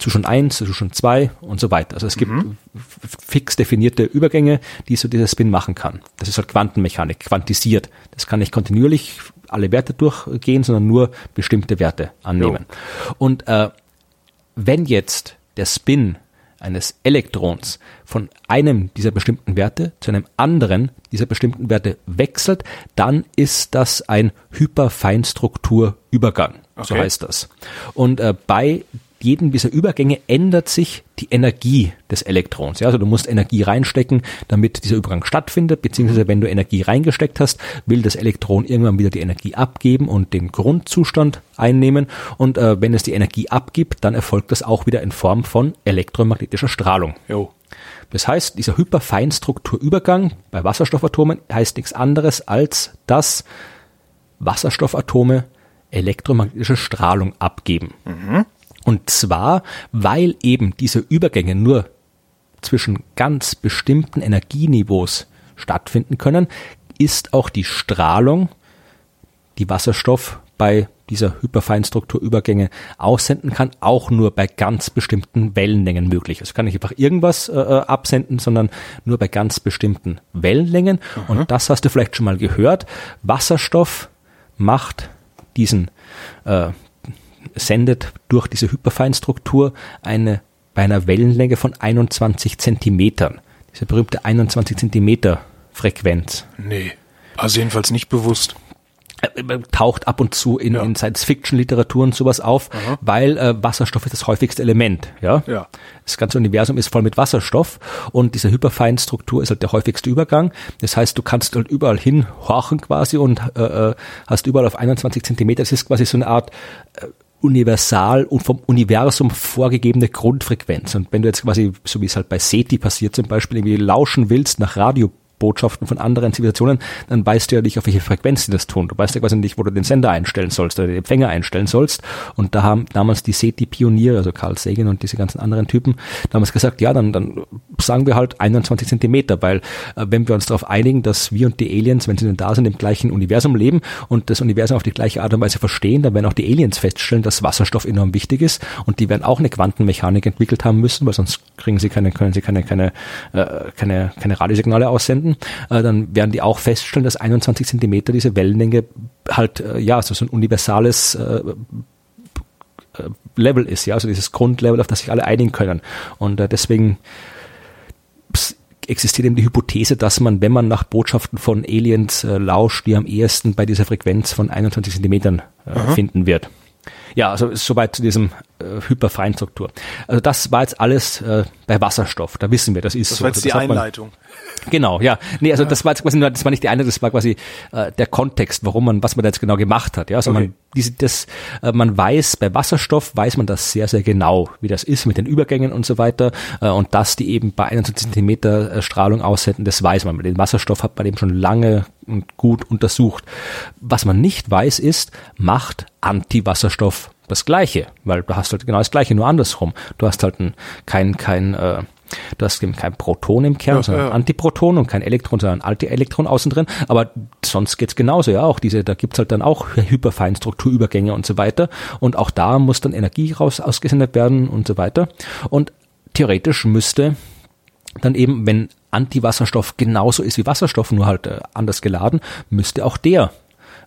Zustand 1, Zustand 2 und so weiter. Also es gibt mhm. fix definierte Übergänge, die so dieser Spin machen kann. Das ist halt Quantenmechanik, quantisiert. Das kann nicht kontinuierlich alle Werte durchgehen, sondern nur bestimmte Werte annehmen. Jo. Und äh, wenn jetzt der Spin eines Elektrons von einem dieser bestimmten Werte zu einem anderen dieser bestimmten Werte wechselt, dann ist das ein Hyperfeinstrukturübergang. Okay. So heißt das. Und äh, bei jedem dieser Übergänge ändert sich die Energie des Elektrons. Ja, also du musst Energie reinstecken, damit dieser Übergang stattfindet, beziehungsweise wenn du Energie reingesteckt hast, will das Elektron irgendwann wieder die Energie abgeben und den Grundzustand einnehmen. Und äh, wenn es die Energie abgibt, dann erfolgt das auch wieder in Form von elektromagnetischer Strahlung. Jo. Das heißt, dieser Hyperfeinstrukturübergang bei Wasserstoffatomen heißt nichts anderes als, dass Wasserstoffatome elektromagnetische Strahlung abgeben. Mhm. Und zwar, weil eben diese Übergänge nur zwischen ganz bestimmten Energieniveaus stattfinden können, ist auch die Strahlung, die Wasserstoff bei dieser Hyperfeinstrukturübergänge aussenden kann, auch nur bei ganz bestimmten Wellenlängen möglich. Also kann nicht einfach irgendwas äh, äh, absenden, sondern nur bei ganz bestimmten Wellenlängen. Mhm. Und das hast du vielleicht schon mal gehört. Wasserstoff macht diesen äh, sendet durch diese Hyperfeinstruktur eine bei einer Wellenlänge von 21 Zentimetern. Diese berühmte 21 Zentimeter Frequenz. Nee, also jedenfalls nicht bewusst. Äh, äh, taucht ab und zu in, ja. in Science-Fiction-Literatur und sowas auf, Aha. weil äh, Wasserstoff ist das häufigste Element. Ja? ja. Das ganze Universum ist voll mit Wasserstoff und diese Hyperfeinstruktur ist halt der häufigste Übergang. Das heißt, du kannst halt überall hin horchen quasi und äh, äh hast überall auf 21 Zentimeter. Das ist quasi so eine Art äh, universal und vom Universum vorgegebene Grundfrequenz. Und wenn du jetzt quasi, so wie es halt bei SETI passiert zum Beispiel, irgendwie lauschen willst nach Radio Botschaften von anderen Zivilisationen, dann weißt du ja nicht, auf welche Frequenz sie das tun. Du weißt ja quasi nicht, wo du den Sender einstellen sollst oder den Empfänger einstellen sollst. Und da haben damals die SETI-Pioniere, also Carl Sagan und diese ganzen anderen Typen, damals gesagt, ja, dann, dann sagen wir halt 21 Zentimeter, weil äh, wenn wir uns darauf einigen, dass wir und die Aliens, wenn sie denn da sind, im gleichen Universum leben und das Universum auf die gleiche Art und Weise verstehen, dann werden auch die Aliens feststellen, dass Wasserstoff enorm wichtig ist und die werden auch eine Quantenmechanik entwickelt haben müssen, weil sonst kriegen sie keine, können sie keine, keine, äh, keine, keine Radiosignale aussenden werden, äh, dann werden die auch feststellen, dass 21 Zentimeter diese Wellenlänge halt, äh, ja, so, so ein universales äh, äh, Level ist, ja, also dieses Grundlevel, auf das sich alle einigen können. Und äh, deswegen existiert eben die Hypothese, dass man, wenn man nach Botschaften von Aliens äh, lauscht, die am ehesten bei dieser Frequenz von 21 Zentimetern äh, finden wird. Ja, also soweit zu diesem äh, hyperfreien Struktur. Also das war jetzt alles äh, bei Wasserstoff. Da wissen wir, das ist das so. war jetzt also die Einleitung. Genau, ja. Nee, also ja. das war jetzt quasi nur, das war nicht die eine, das war quasi äh, der Kontext, warum man, was man da jetzt genau gemacht hat. Ja, also okay. man, diese, das, äh, man weiß, bei Wasserstoff weiß man das sehr, sehr genau, wie das ist mit den Übergängen und so weiter. Äh, und dass die eben bei 21 Zentimeter äh, Strahlung aussenden, das weiß man. Den Wasserstoff hat man eben schon lange und gut untersucht. Was man nicht weiß ist, macht Antiwasserstoff das Gleiche, weil du hast halt genau das Gleiche, nur andersrum. Du hast halt ein, kein, kein, äh, du hast eben kein Proton im Kern, ja, sondern ja. Antiproton und kein Elektron, sondern Antielektron außen drin. Aber sonst geht's genauso, ja. Auch diese, da gibt's halt dann auch Hyperfeinstrukturübergänge und so weiter. Und auch da muss dann Energie raus ausgesendet werden und so weiter. Und theoretisch müsste dann eben, wenn Antiwasserstoff genauso ist wie Wasserstoff, nur halt äh, anders geladen, müsste auch der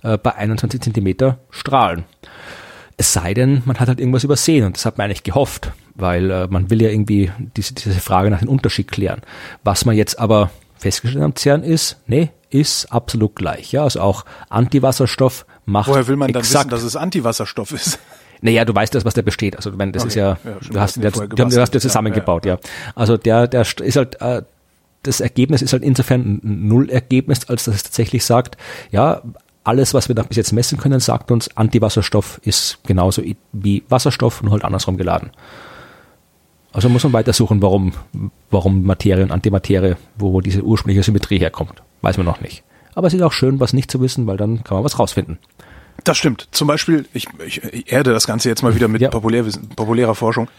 äh, bei 21 Zentimeter strahlen. Es sei denn, man hat halt irgendwas übersehen und das hat man eigentlich gehofft, weil äh, man will ja irgendwie diese, diese Frage nach dem Unterschied klären. Was man jetzt aber festgestellt am CERN ist, nee, ist absolut gleich. Ja, also auch Antiwasserstoff macht. Woher will man dann wissen, dass es Antiwasserstoff ist? Naja, du weißt das, was der besteht. Also, wenn das okay. ist ja, ja du hast, der, du, du hast ja zusammengebaut, ja. ja. Also der, der ist halt, äh, das Ergebnis ist halt insofern ein Nullergebnis, als dass es tatsächlich sagt, ja, alles, was wir da bis jetzt messen können, sagt uns, Antiwasserstoff ist genauso wie Wasserstoff, nur halt andersrum geladen. Also muss man weitersuchen, warum, warum Materie und Antimaterie, wo diese ursprüngliche Symmetrie herkommt. Weiß man noch nicht. Aber es ist auch schön, was nicht zu wissen, weil dann kann man was rausfinden. Das stimmt. Zum Beispiel, ich, ich erde das Ganze jetzt mal wieder mit ja. Populärer Forschung.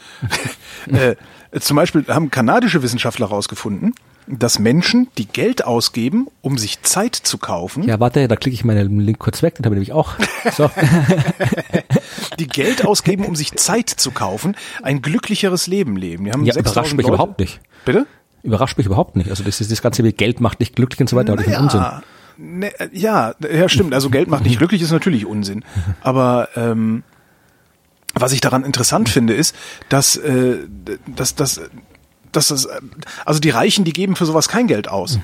äh, zum Beispiel haben kanadische Wissenschaftler herausgefunden, dass Menschen, die Geld ausgeben, um sich Zeit zu kaufen. Ja, warte, da klicke ich meinen Link kurz weg, den habe ich nämlich auch. So. die Geld ausgeben, um sich Zeit zu kaufen, ein glücklicheres Leben leben. Die haben ja, überrascht mich Leute. überhaupt nicht. Bitte? Überrascht mich überhaupt nicht. Also das ist das ganze wie Geld macht dich glücklich und so weiter, naja, Unsinn. Ne, ja, ja, stimmt. Also Geld macht nicht glücklich ist natürlich Unsinn. Aber ähm, was ich daran interessant finde, ist, dass, äh, dass, dass das, also die Reichen, die geben für sowas kein Geld aus.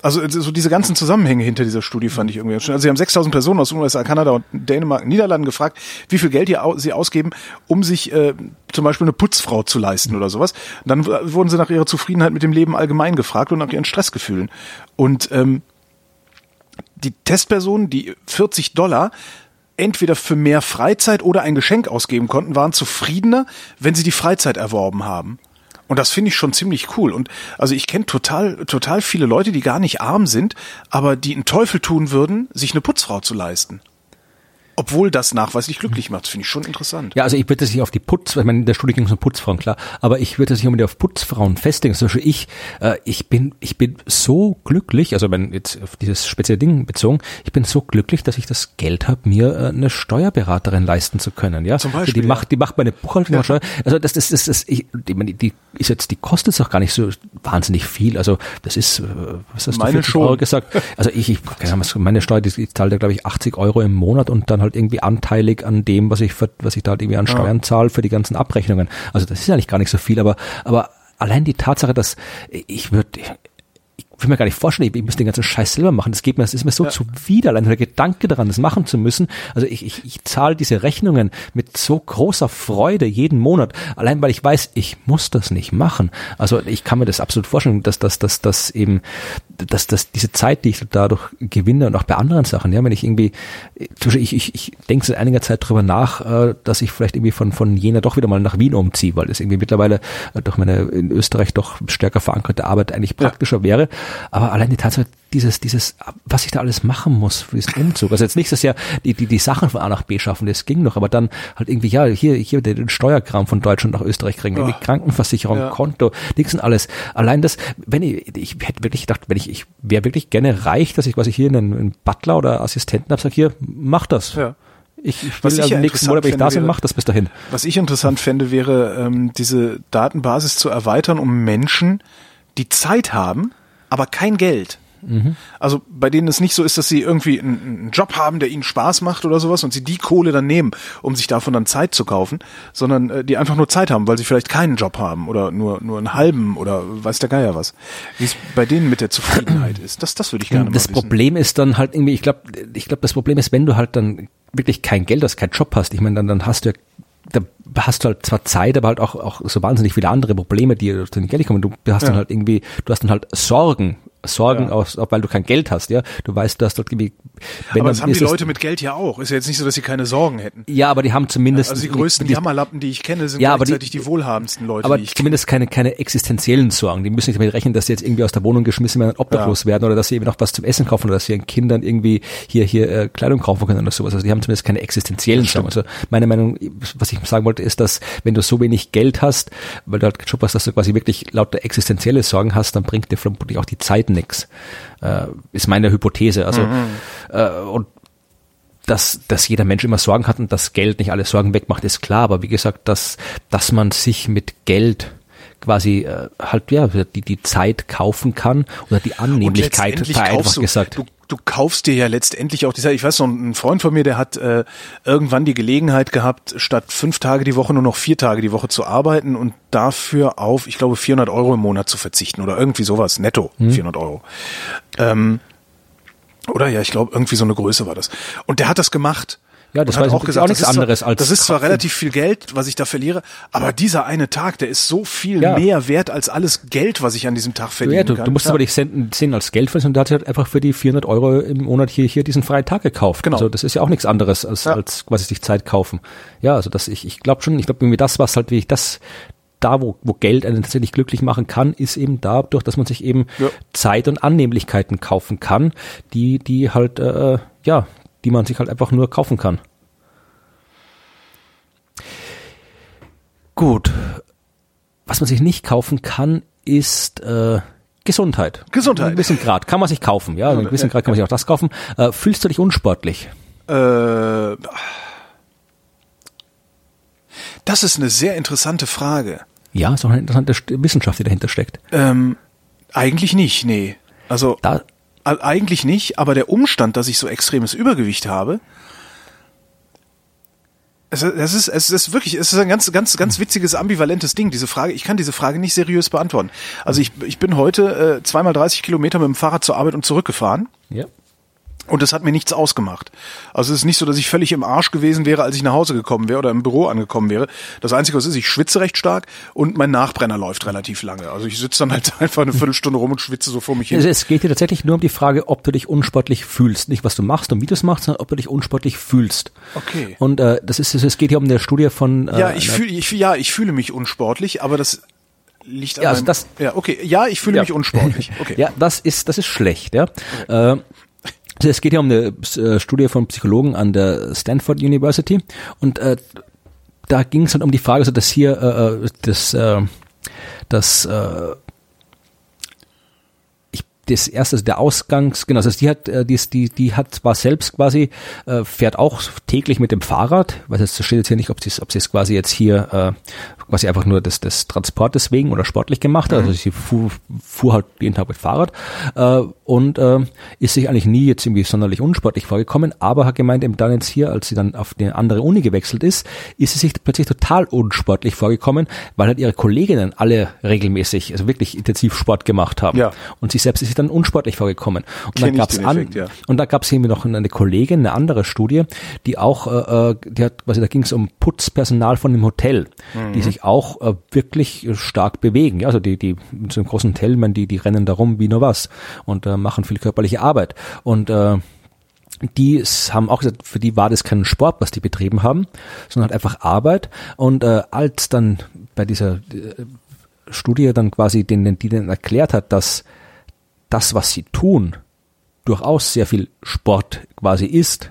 Also so diese ganzen Zusammenhänge hinter dieser Studie fand ich irgendwie schön. Also sie haben 6000 Personen aus USA, Kanada und Dänemark, Niederlanden gefragt, wie viel Geld sie ausgeben, um sich äh, zum Beispiel eine Putzfrau zu leisten oder sowas. Und dann wurden sie nach ihrer Zufriedenheit mit dem Leben allgemein gefragt und nach ihren Stressgefühlen. Und ähm, die Testpersonen, die 40 Dollar entweder für mehr Freizeit oder ein Geschenk ausgeben konnten, waren zufriedener, wenn sie die Freizeit erworben haben. Und das finde ich schon ziemlich cool. Und also ich kenne total, total viele Leute, die gar nicht arm sind, aber die einen Teufel tun würden, sich eine Putzfrau zu leisten obwohl das nachweislich glücklich macht. finde ich schon interessant. Ja, also ich würde das nicht auf die Putz, ich meine, in der Studie ging es um Putzfrauen, klar, aber ich würde das nicht unbedingt auf Putzfrauen festlegen. Zum Beispiel ich, äh, ich bin, ich bin so glücklich, also wenn jetzt auf dieses spezielle Ding bezogen, ich bin so glücklich, dass ich das Geld habe, mir äh, eine Steuerberaterin leisten zu können. Ja, Zum Beispiel, die ja. macht, die macht meine Buchhaltung ja. Steuer. Also das, das, das, das ich, die, die ist jetzt, die kostet es auch gar nicht so wahnsinnig viel. Also das ist, äh, was hast meine du, 40 Euro gesagt? Also ich, ich keine Ahnung, meine Steuer, die, die zahlt ja glaube ich 80 Euro im Monat und dann halt irgendwie anteilig an dem, was ich, für, was ich da halt irgendwie an Steuern zahle für die ganzen Abrechnungen. Also das ist ja nicht gar nicht so viel, aber, aber allein die Tatsache, dass ich würde, ich will mir gar nicht vorstellen, ich, müsste den ganzen Scheiß selber machen. Das geht mir, das ist mir so ja. zuwider, allein der Gedanke daran, das machen zu müssen. Also ich, ich, ich zahle diese Rechnungen mit so großer Freude jeden Monat, allein weil ich weiß, ich muss das nicht machen. Also ich kann mir das absolut vorstellen, dass, dass, dass, dass eben, dass, dass diese Zeit, die ich dadurch gewinne und auch bei anderen Sachen, ja, wenn ich irgendwie, zum Beispiel ich, ich, ich denke seit einiger Zeit drüber nach, äh, dass ich vielleicht irgendwie von, von Jena doch wieder mal nach Wien umziehe, weil das irgendwie mittlerweile äh, durch meine in Österreich doch stärker verankerte Arbeit eigentlich praktischer ja. wäre. Aber allein die Tatsache, dieses, dieses, was ich da alles machen muss für diesen Umzug. Also jetzt nicht, dass ja die, die, die Sachen von A nach B schaffen, das ging noch, aber dann halt irgendwie, ja, hier, hier den Steuerkram von Deutschland nach Österreich kriegen, oh. Krankenversicherung, ja. Konto, nichts und alles. Allein das, wenn ich, ich hätte wirklich gedacht, wenn ich, ich wäre wirklich gerne reich, dass ich quasi hier einen, einen Butler oder Assistenten habe, sag hier, mach das. Ja. Ich, ich will was am nächsten Monat, wenn ich da bin, mach das bis dahin. Was ich interessant fände, wäre, ähm, diese Datenbasis zu erweitern, um Menschen, die Zeit haben, aber kein Geld. Mhm. Also bei denen es nicht so ist, dass sie irgendwie einen, einen, Job haben, der ihnen Spaß macht oder sowas und sie die Kohle dann nehmen, um sich davon dann Zeit zu kaufen, sondern äh, die einfach nur Zeit haben, weil sie vielleicht keinen Job haben oder nur nur einen halben oder weiß der Geier was. Wie es bei denen mit der Zufriedenheit ist, das das würde ich gerne Das Problem ist dann halt irgendwie, ich glaube, ich glaube, das Problem ist, wenn du halt dann wirklich kein Geld hast, keinen Job hast, ich meine, dann dann hast du ja da hast du halt zwar Zeit, aber halt auch, auch so wahnsinnig viele andere Probleme, die durch den Geld kommen. Du hast ja. dann halt irgendwie, du hast dann halt Sorgen, Sorgen, ja. aus, auch weil du kein Geld hast, ja. Du weißt, dass dort irgendwie. Wenn aber das haben die Leute mit Geld ja auch. Ist ja jetzt nicht so, dass sie keine Sorgen hätten. Ja, aber die haben zumindest. Also die größten die, Jammerlappen, die ich kenne, sind ja, gleichzeitig die, die, wohlhabendsten Leute. Aber zumindest keine, keine existenziellen Sorgen. Die müssen nicht damit rechnen, dass sie jetzt irgendwie aus der Wohnung geschmissen werden und obdachlos ja. werden oder dass sie eben noch was zum Essen kaufen oder dass sie ihren Kindern irgendwie hier, hier äh, Kleidung kaufen können oder sowas. Also die haben zumindest keine existenziellen Sorgen. Also meine Meinung, was ich sagen wollte, ist, dass wenn du so wenig Geld hast, weil du halt Job hast, dass du quasi wirklich lauter existenzielle Sorgen hast, dann bringt dir vermutlich auch die Zeit nix äh, ist meine Hypothese. Also mhm. äh, und dass, dass jeder Mensch immer Sorgen hat und das Geld nicht alle Sorgen wegmacht, ist klar. Aber wie gesagt, dass, dass man sich mit Geld quasi äh, halt ja die die Zeit kaufen kann oder die Annehmlichkeit vereinfacht gesagt. Du, du kaufst dir ja letztendlich auch dieser, ich weiß noch, ein Freund von mir, der hat äh, irgendwann die Gelegenheit gehabt, statt fünf Tage die Woche nur noch vier Tage die Woche zu arbeiten und dafür auf, ich glaube, 400 Euro im Monat zu verzichten oder irgendwie sowas, netto hm. 400 Euro. Ähm, oder ja, ich glaube, irgendwie so eine Größe war das. Und der hat das gemacht ja, das war auch, gesagt, auch nichts anderes als. Das ist zwar relativ viel Geld, was ich da verliere, aber dieser eine Tag, der ist so viel ja. mehr wert als alles Geld, was ich an diesem Tag verdiene. Ja, du, kann. du musst ja. aber nicht sehen, sehen als Geld verdienen, und da hat halt einfach für die 400 Euro im Monat hier, hier diesen freien Tag gekauft. Genau. Also das ist ja auch nichts anderes als, ja. als quasi sich Zeit kaufen. Ja, also das, ich, ich glaube schon, ich glaube irgendwie das, was halt wie ich das, da, wo, wo Geld einen tatsächlich glücklich machen kann, ist eben dadurch, dass man sich eben ja. Zeit und Annehmlichkeiten kaufen kann, die, die halt, äh, ja, die man sich halt einfach nur kaufen kann. Gut. Was man sich nicht kaufen kann, ist äh, Gesundheit. Gesundheit. Ein bisschen Grad kann man sich kaufen, ja. Ein bisschen Grad kann man sich auch das kaufen. Äh, fühlst du dich unsportlich? Äh, das ist eine sehr interessante Frage. Ja, ist auch eine interessante Wissenschaft, die dahinter steckt. Ähm, eigentlich nicht, nee. Also da, eigentlich nicht, aber der Umstand, dass ich so extremes Übergewicht habe, Es, es, ist, es ist wirklich, es ist ein ganz, ganz, ganz witziges, ambivalentes Ding, diese Frage. Ich kann diese Frage nicht seriös beantworten. Also ich, ich bin heute äh, zweimal 30 Kilometer mit dem Fahrrad zur Arbeit und zurückgefahren. Ja. Und das hat mir nichts ausgemacht. Also es ist nicht so, dass ich völlig im Arsch gewesen wäre, als ich nach Hause gekommen wäre oder im Büro angekommen wäre. Das Einzige, was ist, ich schwitze recht stark und mein Nachbrenner läuft relativ lange. Also ich sitze dann halt einfach eine Viertelstunde rum und schwitze so vor mich hin. Es geht hier tatsächlich nur um die Frage, ob du dich unsportlich fühlst. Nicht, was du machst und wie du es machst, sondern ob du dich unsportlich fühlst. Okay. Und äh, das ist, es geht hier um eine Studie von... Äh, Ja, ich fühle, ich, ja, ich fühle mich unsportlich, aber das liegt an Ja, also meinem- das- ja, okay, ja, ich fühle Ja. mich unsportlich. Okay. Ja, das ist, das ist schlecht, ja. Äh, also es geht ja um eine äh, Studie von Psychologen an der Stanford University. Und äh, da ging es halt um die Frage, also dass hier äh, äh, das, äh, das äh, das erste, also der Ausgangs, genau, also die hat, äh, die, die, die hat zwar selbst quasi, äh, fährt auch täglich mit dem Fahrrad, weil es steht jetzt hier nicht, ob sie ob es quasi jetzt hier äh, quasi einfach nur des, des Transportes wegen oder sportlich gemacht hat. Also sie fuhr, fuhr halt jeden Tag mit Fahrrad äh, und äh, ist sich eigentlich nie jetzt irgendwie sonderlich unsportlich vorgekommen, aber hat gemeint, eben dann jetzt hier, als sie dann auf eine andere Uni gewechselt ist, ist sie sich plötzlich total unsportlich vorgekommen, weil halt ihre Kolleginnen alle regelmäßig, also wirklich intensiv Sport gemacht haben. Ja. Und sie selbst ist sich dann unsportlich vorgekommen. Und Kenn dann gab's an, Effekt, ja. und da gab es irgendwie noch eine Kollegin, eine andere Studie, die auch, äh, äh, die hat, quasi, da ging es um Putzpersonal von dem Hotel, Mhm. die sich auch äh, wirklich äh, stark bewegen. Ja, also die, die einem großen Hotel, man, die, die rennen da rum wie nur was und äh, machen viel körperliche Arbeit. Und äh, die haben auch gesagt, für die war das kein Sport, was die betrieben haben, sondern halt einfach Arbeit. Und äh, als dann bei dieser äh, Studie dann quasi denen, die denen erklärt hat, dass das, was sie tun, durchaus sehr viel Sport quasi ist,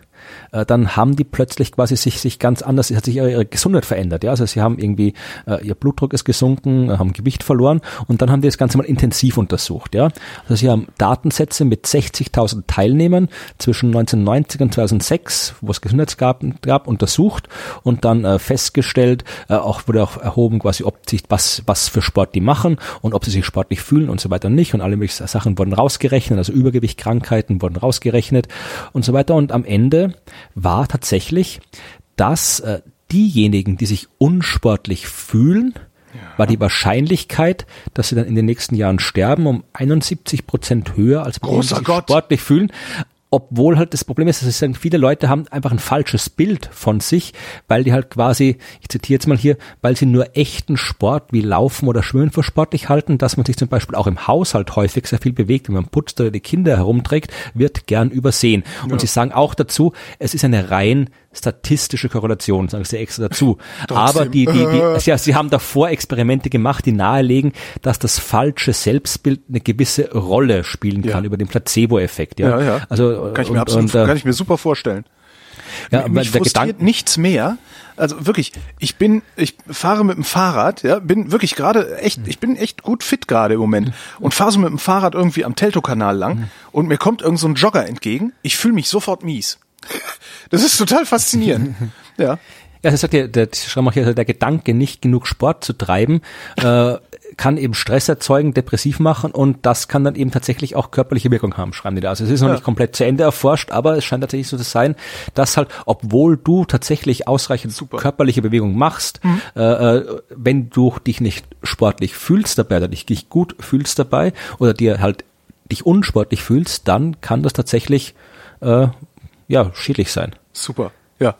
äh, dann haben die plötzlich quasi sich, sich ganz anders, hat sich ihre, ihre Gesundheit verändert. Ja? Also sie haben irgendwie, äh, ihr Blutdruck ist gesunken, äh, haben Gewicht verloren und dann haben die das Ganze mal intensiv untersucht. Ja? Also sie haben Datensätze mit 60.000 Teilnehmern zwischen 1990 und 2006, wo es Gesundheitsgaben gab, untersucht und dann äh, festgestellt, äh, auch wurde auch erhoben quasi, ob sich was, was für Sport die machen und ob sie sich sportlich fühlen und so weiter nicht und alle möglichen Sachen wurden rausgerechnet, also Übergewicht, Krankheiten wurden rausgerechnet und so weiter und am Ende war tatsächlich, dass äh, diejenigen, die sich unsportlich fühlen, war die Wahrscheinlichkeit, dass sie dann in den nächsten Jahren sterben, um 71 Prozent höher als bei denen, die Großer sich Gott. sportlich fühlen. Obwohl halt das Problem ist, dass es sagen, viele Leute haben einfach ein falsches Bild von sich, weil die halt quasi, ich zitiere jetzt mal hier, weil sie nur echten Sport wie Laufen oder Schwimmen für sportlich halten, dass man sich zum Beispiel auch im Haushalt häufig sehr viel bewegt, wenn man putzt oder die Kinder herumträgt, wird gern übersehen. Und sie sagen auch dazu, es ist eine rein statistische Korrelation, sagen sie extra dazu. Aber die, die, die, ja, sie haben davor Experimente gemacht, die nahelegen, dass das falsche Selbstbild eine gewisse Rolle spielen kann Ja. über den Placebo-Effekt. Ja, Ja, ja. Also Kann ich mir und, absolut, und, äh, kann ich mir super vorstellen. ja, Mich frustriert Gedanke, nichts mehr. Also wirklich, ich bin, ich fahre mit dem Fahrrad, ja, bin wirklich gerade echt, ich bin echt gut fit gerade im Moment und fahre so mit dem Fahrrad irgendwie am Teltow-Kanal lang und mir kommt irgend so ein Jogger entgegen. Ich fühle mich sofort mies. Das ist total faszinierend. Ja. Ja, das sagt ja, der Schreiber hier, also der Gedanke, nicht genug Sport zu treiben, äh, kann eben Stress erzeugen, depressiv machen und das kann dann eben tatsächlich auch körperliche Wirkung haben, schreiben die da. Also es ist noch Ja. nicht komplett zu Ende erforscht, aber es scheint tatsächlich so zu sein, dass halt, obwohl du tatsächlich ausreichend körperliche Bewegung machst, äh, äh, wenn du dich nicht sportlich fühlst dabei oder dich nicht gut fühlst dabei oder dir halt dich unsportlich fühlst, dann kann das tatsächlich äh, ja schädlich sein. Super. Ja.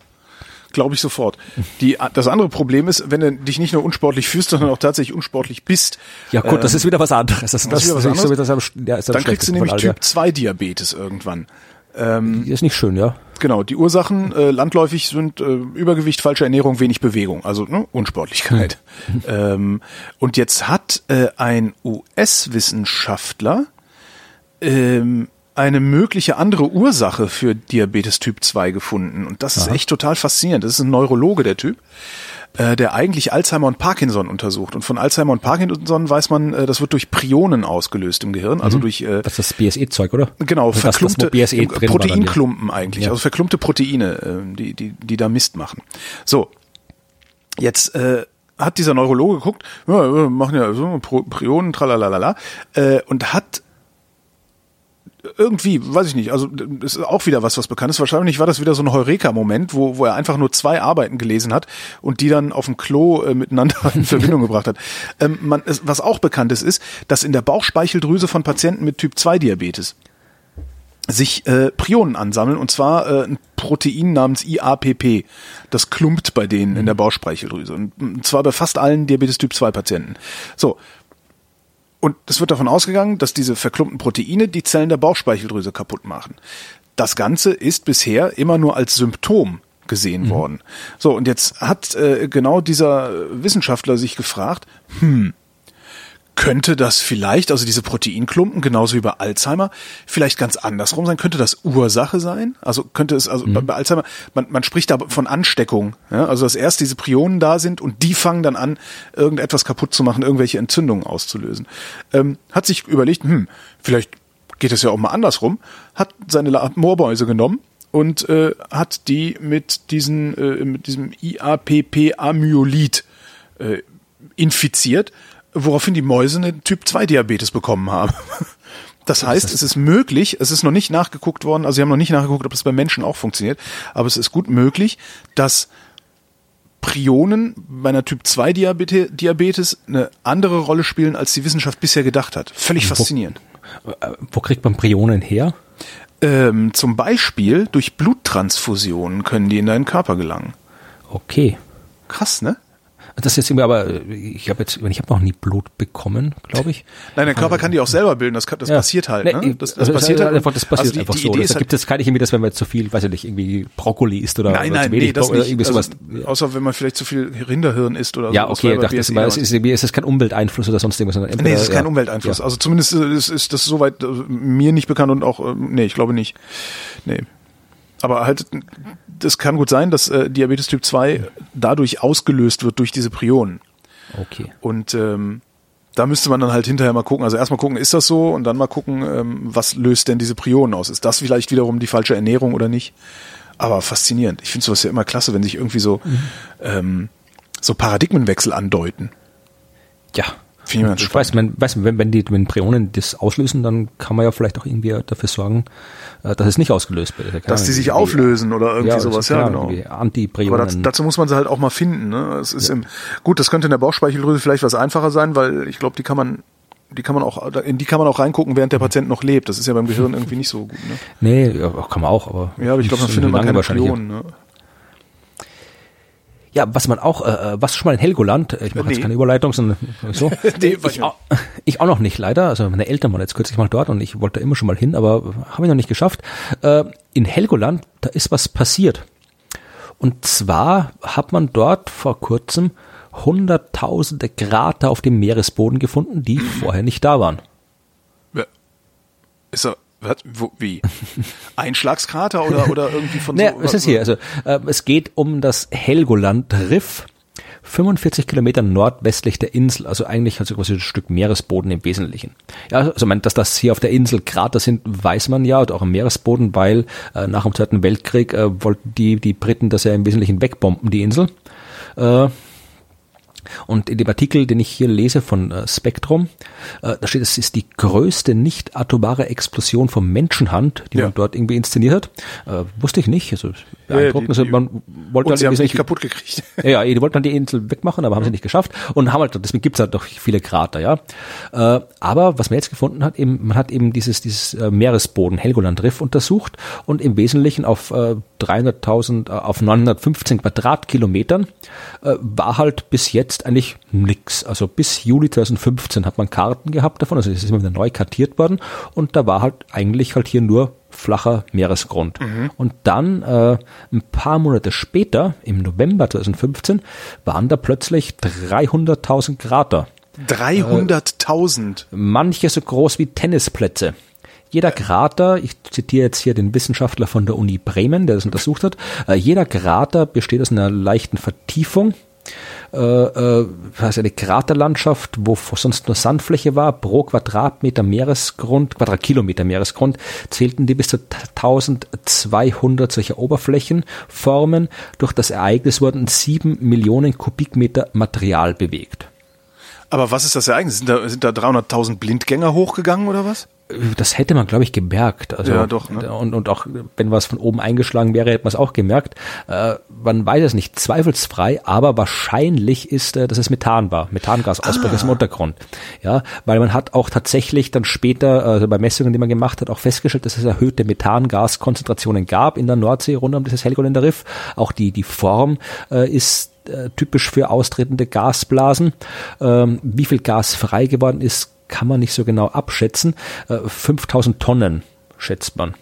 Glaube ich sofort. Die, das andere Problem ist, wenn du dich nicht nur unsportlich fühlst, sondern auch tatsächlich unsportlich bist, Ja gut, das ist wieder was anderes. Das, das, ist wieder was so, anderes. wie das am- ja, ist am dann kriegst du nämlich von all Typ 2 Diabetes irgendwann. der- Ist nicht schön, ja. Genau, die Ursachen äh, landläufig sind äh, Übergewicht, falsche Ernährung, wenig Bewegung, also ne, Unsportlichkeit. ähm, und jetzt hat äh, ein US-Wissenschaftler ähm, eine mögliche andere Ursache für Diabetes Typ 2 gefunden. Und das ist echt total faszinierend. Das ist ein Neurologe, der Typ, äh, der eigentlich Alzheimer und Parkinson untersucht. Und von Alzheimer und Parkinson weiß man, äh, das wird durch Prionen ausgelöst im Gehirn, also durch äh, Das ist das BSE-Zeug, oder? Genau, Also das, das, verklumpte BSE. Proteinklumpen eigentlich, Ja. also verklumpte Proteine, äh, die, die, die da Mist machen. So, jetzt äh, hat dieser Neurologe geguckt, ja, wir machen ja so Prionen, tralalala, äh, und hat irgendwie, weiß ich nicht, also das ist auch wieder was, was bekannt ist. Wahrscheinlich war das wieder so ein Heureka-Moment, wo, wo er einfach nur zwei Arbeiten gelesen hat und die dann auf dem Klo äh, miteinander in Verbindung gebracht hat. Ähm, man, was auch bekannt ist, ist, dass in der Bauchspeicheldrüse von Patienten mit Typ-2-Diabetes sich äh, Prionen ansammeln und zwar äh, ein Protein namens IAPP. Das klumpt bei denen in der Bauchspeicheldrüse und zwar bei fast allen Diabetes Typ 2 Patienten. So. Und es wird davon ausgegangen, dass diese verklumpten Proteine die Zellen der Bauchspeicheldrüse kaputt machen. Das Ganze ist bisher immer nur als Symptom gesehen mhm. worden. So, und jetzt hat äh, genau dieser Wissenschaftler sich gefragt, hm, könnte das vielleicht, also diese Proteinklumpen, genauso wie bei Alzheimer, vielleicht ganz andersrum sein? Könnte das Ursache sein? Also könnte es, also mhm. bei Alzheimer, man, man spricht da von Ansteckung. Ja? Also dass erst diese Prionen da sind und die fangen dann an, irgendetwas kaputt zu machen, irgendwelche Entzündungen auszulösen. Ähm, hat sich überlegt, hm, vielleicht geht es ja auch mal andersrum, hat seine Labormäuse genommen und äh, hat die mit diesen äh, mit diesem IAPP-Amyolid äh, infiziert woraufhin die Mäuse eine Typ-2-Diabetes bekommen haben. Das heißt, es ist möglich, es ist noch nicht nachgeguckt worden, also sie haben noch nicht nachgeguckt, ob das bei Menschen auch funktioniert, aber es ist gut möglich, dass Prionen bei einer Typ-2-Diabetes eine andere Rolle spielen, als die Wissenschaft bisher gedacht hat. Völlig wo, faszinierend. Äh, wo kriegt man Prionen her? Ähm, zum Beispiel durch Bluttransfusionen können die in deinen Körper gelangen. Okay. Krass, ne? Das ist jetzt irgendwie, aber ich habe jetzt, ich habe noch nie Blut bekommen, glaube ich. Nein, der Körper kann die auch selber bilden. Das, das ja. passiert halt. Ne? Das, das, das passiert halt. Einfach, das passiert also die, einfach die so. Idee das halt, gibt es nicht irgendwie, dass wenn man zu viel, weiß ich nicht, irgendwie Brokkoli isst oder, nein, nein, zu wenig nee, das oder nicht. irgendwie sowas. Also, außer wenn man vielleicht zu viel Rinderhirn isst oder ja, so. Ja, okay, ich dachte, das, es ist, es ist kein Umwelteinfluss oder sonst irgendwas. Sondern nee, es ist kein ja. Umwelteinfluss. Ja. Also zumindest ist, ist das soweit also mir nicht bekannt und auch, nee, ich glaube nicht. Nee. Aber halt, das kann gut sein, dass äh, Diabetes Typ 2 dadurch ausgelöst wird durch diese Prionen. Okay. Und ähm, da müsste man dann halt hinterher mal gucken. Also erstmal gucken, ist das so? Und dann mal gucken, ähm, was löst denn diese Prionen aus? Ist das vielleicht wiederum die falsche Ernährung oder nicht? Aber faszinierend. Ich finde sowas ja immer klasse, wenn sich irgendwie so, mhm. ähm, so Paradigmenwechsel andeuten. Ja, Finde ich weiß, man, weiß, wenn, wenn die wenn Prionen das auslösen, dann kann man ja vielleicht auch irgendwie dafür sorgen, äh, dass es nicht ausgelöst wird. Dass die sich auflösen oder irgendwie ja, sowas, ja, genau. Antiprionen. Aber dazu muss man sie halt auch mal finden. Ne? Es ist ja. im, gut, das könnte in der Bauchspeicheldrüse vielleicht was einfacher sein, weil ich glaube, die kann man die kann man auch, in die kann man auch reingucken, während der Patient noch lebt. Das ist ja beim Gehirn irgendwie nicht so gut. Ne? Nee, kann man auch, aber. Ja, aber ich glaube, dann findet man keine Prionen. Ne? Ja, was man auch, äh, äh was schon mal in Helgoland, äh, ich mache nee. jetzt keine Überleitung, sondern so. nee, ich, auch, ich auch noch nicht leider, also meine Eltern waren jetzt kürzlich mal dort und ich wollte immer schon mal hin, aber habe ich noch nicht geschafft. Äh, in Helgoland, da ist was passiert. Und zwar hat man dort vor kurzem hunderttausende Krater auf dem Meeresboden gefunden, die vorher nicht da waren. Ist er was? Wo, wie? Einschlagskrater oder, oder irgendwie von naja, so? Was ist hier? Also, äh, es geht um das Helgoland-Riff. 45 Kilometer nordwestlich der Insel, also eigentlich also quasi ein Stück Meeresboden im Wesentlichen. Ja, also man, dass das hier auf der Insel Krater sind, weiß man ja, und auch im Meeresboden, weil äh, nach dem Zweiten Weltkrieg äh, wollten die, die Briten das ja im Wesentlichen wegbomben, die Insel. Äh, und in dem Artikel, den ich hier lese von äh, Spektrum, äh, da steht, es ist die größte nicht atomare Explosion von Menschenhand, die ja. man dort irgendwie inszeniert hat. Äh, wusste ich nicht. Also beeindruckend. Ja, die, die, also man wollte und sie haben es nicht kaputt gekriegt. Ja, ja, die wollten dann die Insel wegmachen, aber haben sie nicht geschafft und haben halt, deswegen gibt's halt doch viele Krater, ja. Äh, aber was man jetzt gefunden hat, eben, man hat eben dieses, dieses äh, Meeresboden Helgoland-Riff untersucht und im Wesentlichen auf äh, 300.000, äh, auf 915 Quadratkilometern äh, war halt bis jetzt eigentlich nix. Also bis Juli 2015 hat man Karten gehabt davon, also es ist immer wieder neu kartiert worden und da war halt eigentlich halt hier nur flacher Meeresgrund. Mhm. Und dann äh, ein paar Monate später, im November 2015, waren da plötzlich 300.000 Krater. 300.000? Äh, manche so groß wie Tennisplätze. Jeder Krater, ich zitiere jetzt hier den Wissenschaftler von der Uni Bremen, der das untersucht hat, äh, jeder Krater besteht aus einer leichten Vertiefung äh, äh, eine Kraterlandschaft, wo sonst nur Sandfläche war, pro Quadratmeter Meeresgrund, Quadratkilometer Meeresgrund, zählten die bis zu 1200 solcher Oberflächenformen. Durch das Ereignis wurden sieben Millionen Kubikmeter Material bewegt. Aber was ist das Ereignis? Sind da, sind da 300.000 Blindgänger hochgegangen oder was? das hätte man, glaube ich, gemerkt. Also, Ja, doch, ne? und, und auch wenn was von oben eingeschlagen wäre, hätte man es auch gemerkt. Äh, man weiß es nicht zweifelsfrei, aber wahrscheinlich ist, äh, dass es Methan war. Methangasausbruch ist im Untergrund. Ja, weil man hat auch tatsächlich dann später, also bei Messungen, die man gemacht hat, auch festgestellt, dass es erhöhte Methangaskonzentrationen gab in der Nordsee rund um dieses Helgoländer Riff. Auch die, die Form äh, ist äh, typisch für austretende Gasblasen. Ähm, wie viel Gas frei geworden ist, kann man nicht so genau abschätzen. Äh, 5000 Tonnen schätzt man.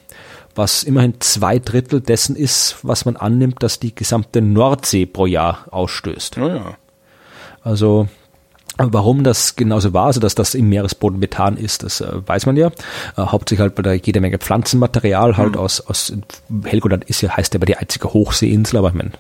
Was immerhin zwei Drittel dessen ist, was man annimmt, dass die gesamte Nordsee pro Jahr ausstößt. Naja. Also Warum das genauso war, also dass das im Meeresboden Methan ist, das äh, weiß man ja. Äh, hauptsächlich halt, weil da jede Menge Pflanzenmaterial halt aus, aus Helgoland ist ja, heißt ja aber die einzige Hochseeinsel, aber ich meine,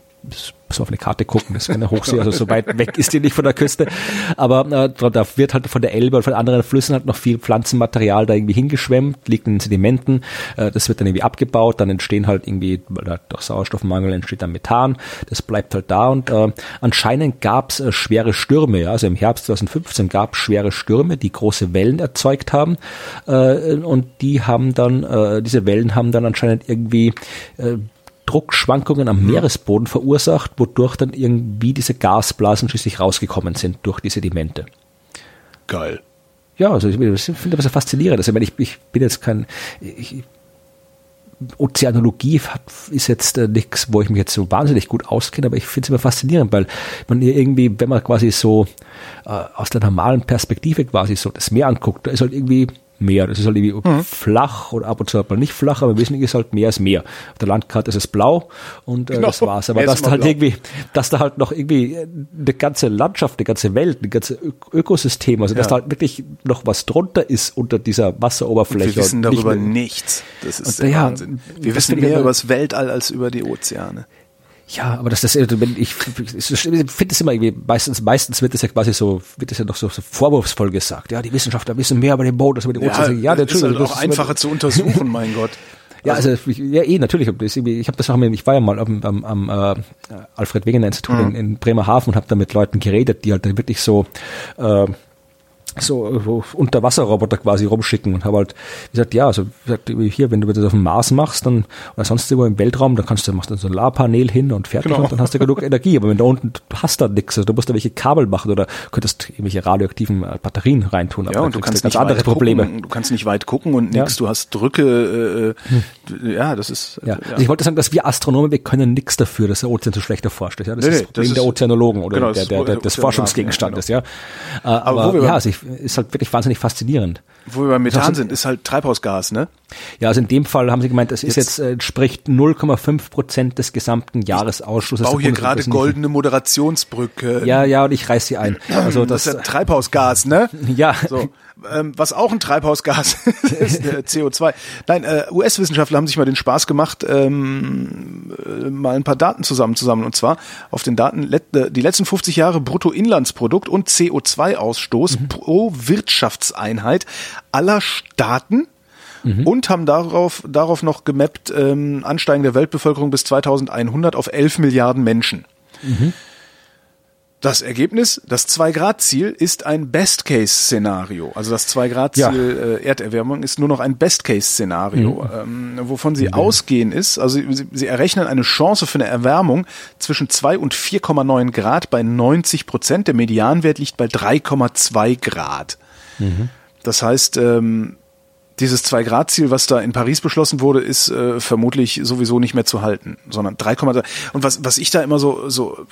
muss auf eine Karte gucken, das ist keine Hochsee, also so weit weg ist die nicht von der Küste. Aber äh, da wird halt von der Elbe und von anderen Flüssen halt noch viel Pflanzenmaterial da irgendwie hingeschwemmt, liegt in den Sedimenten, äh, das wird dann irgendwie abgebaut, dann entstehen halt irgendwie, weil da durch Sauerstoffmangel entsteht dann Methan, das bleibt halt da und äh, anscheinend gab es äh, schwere Stürme, ja, also im Herbst 2015 gab es schwere Stürme, die große Wellen erzeugt haben. Äh, und die haben dann, äh, diese Wellen haben dann anscheinend irgendwie äh, Druckschwankungen am Meeresboden verursacht, wodurch dann irgendwie diese Gasblasen schließlich rausgekommen sind durch die Sedimente. Geil. Ja, also ich finde das faszinierend. Also ich, meine, ich, ich bin jetzt kein ich, Ozeanologie hat, ist jetzt äh, nichts, wo ich mich jetzt so wahnsinnig gut auskenne, aber ich finde es immer faszinierend, weil man hier irgendwie, wenn man quasi so äh, aus der normalen Perspektive quasi so das Meer anguckt, da ist halt irgendwie Meer. Das ist halt irgendwie Mhm. flach oder ab und zu halt mal nicht flach, aber wesentlich ist halt Meer ist Meer. Auf der Landkarte ist es blau und äh, Genau. das war's. Aber dass da halt blau. irgendwie, dass da halt noch irgendwie eine ganze Landschaft, eine ganze Welt, ein ganze Ö Ökosystem, also dass Ja. da halt wirklich noch was drunter ist unter dieser Wasseroberfläche. Wir wissen und nicht darüber nur- nichts. Das ist Und der ja, Wahnsinn. Wir wissen mehr über das Weltall als über die Ozeane. Ja, aber das, das, wenn ich, ich finde es immer irgendwie, meistens, meistens wird es ja quasi so, wird es ja doch so, so vorwurfsvoll gesagt. Ja, die Wissenschaftler wissen mehr über den Boden als über die Ozeane. Ja, das ist halt auch ist einfacher zu untersuchen, mein Gott. Ja, also ich- ja eh natürlich. Ist Ich habe das auch, mit- ich war ja mal am, am, am äh, Alfred Wegener Institut in, in Bremerhaven und habe da mit Leuten geredet, die halt dann wirklich so äh, so, Unterwasserroboter quasi rumschicken und habe halt gesagt, ja, also wie gesagt, hier, wenn du das auf dem Mars machst, dann oder sonst irgendwo im Weltraum, dann kannst du machst du ein Solarpanel hin und fertig Genau. und dann hast du genug Energie. Aber wenn da unten du hast da nichts, also du musst da welche Kabel machen oder könntest irgendwelche radioaktiven äh, Batterien reintun. Ja, aber und du kannst ganz nicht andere weit Probleme. Gucken, du kannst nicht weit gucken und Ja. nix. Du hast Drücke. Äh, äh, ja, das ist. äh, Ja. Also ich wollte sagen, dass wir Astronomen, wir können nichts dafür, dass der Ozean so schlecht erforscht ist. Ja, das Nee, ist das Problem das der Ozeanologen oder genau, der, der, der, des Forschungsgegenstandes. Ja, Aber wo aber wir ja, also ich, ist halt wirklich wahnsinnig faszinierend. Wo wir beim Methan Also- sind, ist halt Treibhausgas, ne? Ja, also in dem Fall haben sie gemeint, das ist Jetzt- jetzt, äh, entspricht 0,5 Prozent des gesamten Jahresausschusses. Bau der hier gerade goldene Moderationsbrücke. Ja, ja, und ich reiß sie ein. Also das das, ist ja Treibhausgas, ne? ja, So, ähm, was auch ein Treibhausgas ist, äh, CO2. Nein, äh, US-Wissenschaftler haben sich mal den Spaß gemacht, ähm, äh, mal ein paar Daten zusammenzusammeln. Und zwar auf den Daten let, äh, die letzten 50 Jahre Bruttoinlandsprodukt und CO2-Ausstoß pro Wirtschaftseinheit aller Staaten. Und haben darauf, darauf noch gemappt, ähm, Ansteigen der Weltbevölkerung bis 2100 auf 11 Milliarden Menschen. Das Ergebnis, das Zwei-Grad-Ziel ist ein Best-Case-Szenario. Also das Zwei-Grad-Ziel äh, Erderwärmung ist nur noch ein Best-Case-Szenario. Ähm, wovon sie ausgehen ist, also sie, sie errechnen eine Chance für eine Erwärmung zwischen 2 und 4,9 Grad bei 90 Prozent. Der Medianwert liegt bei 3,2 Grad. Das heißt, ähm, dieses Zwei-Grad-Ziel, was da in Paris beschlossen wurde, ist äh, vermutlich sowieso nicht mehr zu halten, sondern 3,3. Und was, was ich da immer so, so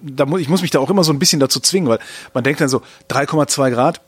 da muss, ich muss mich da auch immer so ein bisschen dazu zwingen, weil man denkt dann so, 3,2 Grad,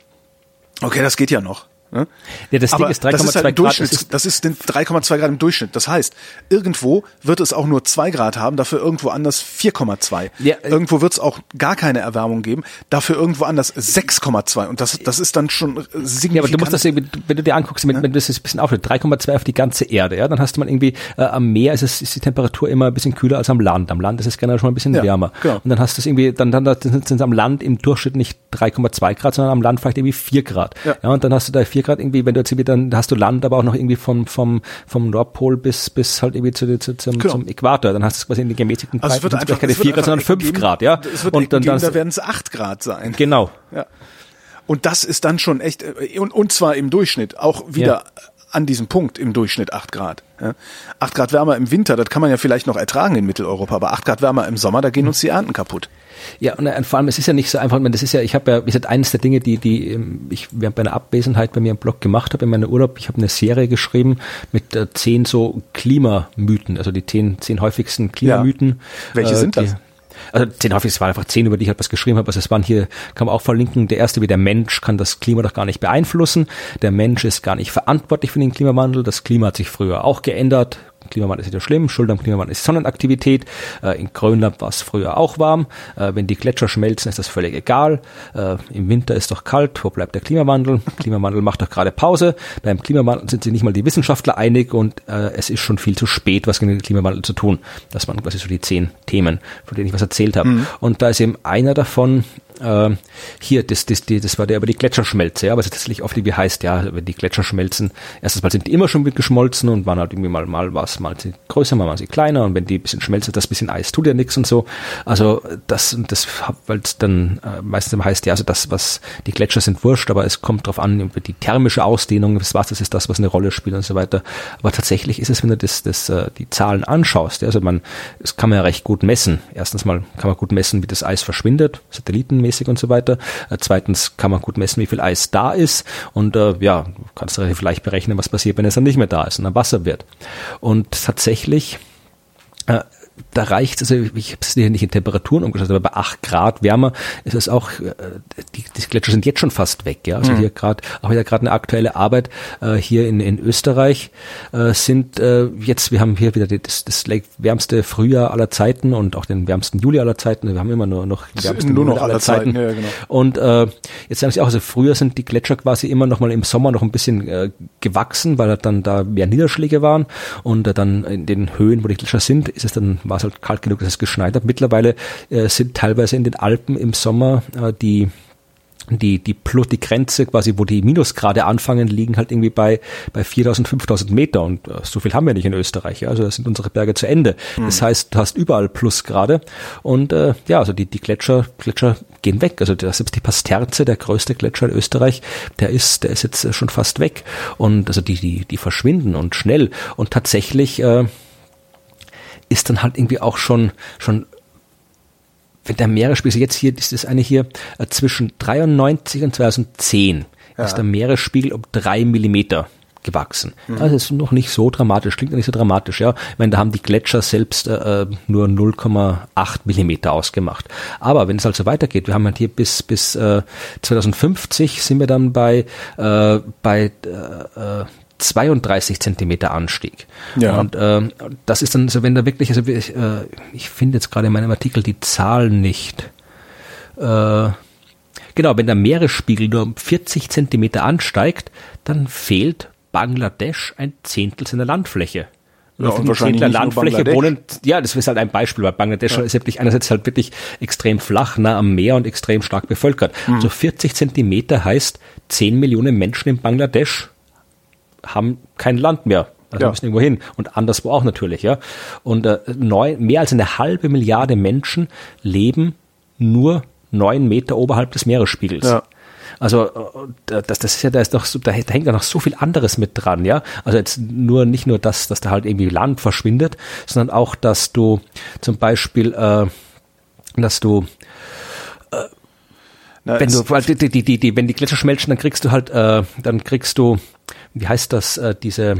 okay, das geht ja noch. Ne? Ja, das Ding Aber ist das ist halt 3,2 ein Grad, Durchschnitt, das ist- das ist den 3,2 Grad im Durchschnitt. Das heißt, irgendwo wird es auch nur 2 Grad haben, dafür irgendwo anders 4,2. Ja, äh, irgendwo wird es auch gar keine Erwärmung geben, dafür irgendwo anders 6,2. Und das, das ist dann schon signifikant. Ja, aber du musst das irgendwie, wenn du dir anguckst, wenn, wenn du das jetzt ein bisschen aufhört, 3,2 auf die ganze Erde, ja, dann hast du mal irgendwie, äh, am Meer ist, es, ist die Temperatur immer ein bisschen kühler als am Land. Am Land ist es generell schon ein bisschen Ja, wärmer. genau. Und dann hast du es irgendwie, dann, dann sind es am Land im Durchschnitt nicht 3,2 Grad, sondern am Land vielleicht irgendwie 4 Grad. Ja. und dann hast du da 4 Grad irgendwie, wenn du jetzt irgendwie, dann hast du Land, aber auch noch irgendwie vom, vom, vom Nordpol bis, bis halt irgendwie zu, zu, zum, Genau. zum Äquator. Dann hast du quasi in den gemäßigten also es wird einfach, vielleicht keine es wird 4 Grad, sondern einfach 5 Ecken geben- Grad, ja. Es wird und dann, geben, dann da werden es 8 Grad sein. genau. Ja. Und das ist dann schon echt, äh, und, und zwar im Durchschnitt, auch wieder ja. An diesem Punkt im Durchschnitt acht Grad. Ja. Acht Grad wärmer im Winter, das kann man ja vielleicht noch ertragen in Mitteleuropa, aber acht Grad wärmer im Sommer, da gehen uns die Ernten kaputt. Ja, und vor allem, es ist ja nicht so einfach, das ist ja, ich habe ja, wie gesagt, eines der Dinge, die, die ähm, ich während meiner Abwesenheit bei mir im Blog gemacht habe, in meiner Urlaub, ich habe eine Serie geschrieben mit äh, zehn so Klimamythen, also die zehn, zehn häufigsten Klimamythen. Ja. Welche äh, sind das? Also zehn häufig, es waren einfach zehn, über die ich halt was geschrieben habe. Also es waren hier, kann man auch verlinken, der erste wie der Mensch kann das Klima doch gar nicht beeinflussen. Der Mensch ist gar nicht verantwortlich für den Klimawandel. Das Klima hat sich früher auch geändert. Klimawandel ist wieder schlimm, Schuld am Klimawandel ist Sonnenaktivität. Äh, in Grönland war es früher auch warm. Äh, wenn die Gletscher schmelzen, ist das völlig egal. Äh, Im Winter ist doch kalt, wo bleibt der Klimawandel? Klimawandel macht doch gerade Pause. Beim Klimawandel sind sich nicht mal die Wissenschaftler einig und äh, es ist schon viel zu spät, was gegen den Klimawandel zu tun. Das waren quasi so die zehn Themen, von denen ich was erzählt habe. Mhm. Und da ist eben einer davon, äh, hier, das, das, das war der über die Gletscherschmelze, ja, was tatsächlich oft irgendwie heißt, ja, wenn die Gletscher schmelzen, erstens mal sind die immer schon geschmolzen und waren halt irgendwie mal, mal was, mal sie größer, mal, mal sie kleiner und wenn die ein bisschen schmelzen, das bisschen Eis tut ja nichts und so. Also das, das, weil es dann äh, meistens heißt, ja, also das, was die Gletscher sind wurscht, aber es kommt drauf an, die thermische Ausdehnung des Wassers ist das, was eine Rolle spielt und so weiter. Aber tatsächlich ist es, wenn du das, das, äh, die Zahlen anschaust, ja, also man, das kann man ja recht gut messen. Erstens mal kann man gut messen, wie das Eis verschwindet, Satelliten mäßig und so weiter. Zweitens kann man gut messen, wie viel Eis da ist und äh, ja, kannst du vielleicht berechnen, was passiert, wenn es dann nicht mehr da ist und dann Wasser wird. Und tatsächlich da reicht also ich habe es hier nicht in Temperaturen umgestellt, aber bei acht Grad wärmer ist es auch, äh, die, die Gletscher sind jetzt schon fast weg. Ja? Also mhm. hier gerade, auch wieder gerade eine aktuelle Arbeit äh, hier in, in Österreich äh, sind äh, jetzt, wir haben hier wieder das, das wärmste Frühjahr aller Zeiten und auch den wärmsten Juli aller Zeiten. Wir haben immer nur noch wärmsten nur noch Juli aller Zeiten. Zeiten. Ja, genau. Und äh, jetzt sagen sie auch, also früher sind die Gletscher quasi immer noch mal im Sommer noch ein bisschen äh, gewachsen, weil dann da mehr Niederschläge waren und äh, dann in den Höhen, wo die Gletscher sind, ist es dann war es halt kalt genug, dass es geschneit hat. Mittlerweile äh, sind teilweise in den Alpen im Sommer äh, die die, die Plus, die Grenze quasi, wo die Minusgrade anfangen, liegen halt irgendwie bei, bei 4000, 5000 Meter und äh, so viel haben wir nicht in Österreich, ja? also da sind unsere Berge zu Ende. Mhm. Das heißt, du hast überall Plusgrade und äh, ja, also die, die Gletscher, Gletscher gehen weg. Also der, selbst die Pasterze, der größte Gletscher in Österreich, der ist, der ist jetzt schon fast weg und also die, die, die verschwinden und schnell und tatsächlich äh, ist dann halt irgendwie auch schon, schon wenn der Meeresspiegel, jetzt hier, ist das eine hier, äh, zwischen 93 und 2010 ja. ist der Meeresspiegel um drei Millimeter gewachsen. Mhm. Das ist noch nicht so dramatisch, klingt nicht so dramatisch, ja. Ich meine, da haben die Gletscher selbst äh, nur 0,8 Millimeter ausgemacht. Aber wenn es also weitergeht, wir haben halt hier bis bis äh, 2050 sind wir dann bei äh, bei äh, 32 Zentimeter Anstieg. Ja. Und äh, das ist dann so, wenn da wirklich, also ich, äh, ich finde jetzt gerade in meinem Artikel die Zahl nicht. Äh, genau, wenn der Meeresspiegel nur um 40 Zentimeter ansteigt, dann fehlt Bangladesch ein Zehntel seiner Landfläche. Ja, und wahrscheinlich nicht Landfläche wohnen, ja, das ist halt ein Beispiel, weil Bangladesch ja. ist wirklich einerseits halt wirklich extrem flach, nah am Meer und extrem stark bevölkert. Mhm. Also 40 Zentimeter heißt 10 Millionen Menschen in Bangladesch haben kein Land mehr. Also ja. müssen irgendwo hin. Und anderswo auch natürlich, ja. Und äh, neun, mehr als eine halbe Milliarde Menschen leben nur neun Meter oberhalb des Meeresspiegels. Ja. Also äh, das, das ist ja, da ist doch so, da, hängt ja noch so viel anderes mit dran, ja. Also jetzt nur nicht nur das, dass da halt irgendwie Land verschwindet, sondern auch, dass du zum Beispiel, äh, dass du äh, Na, wenn du die, die, die, die, wenn die Gletscher schmelzen, dann kriegst du halt, äh, dann kriegst du wie heißt das, äh, diese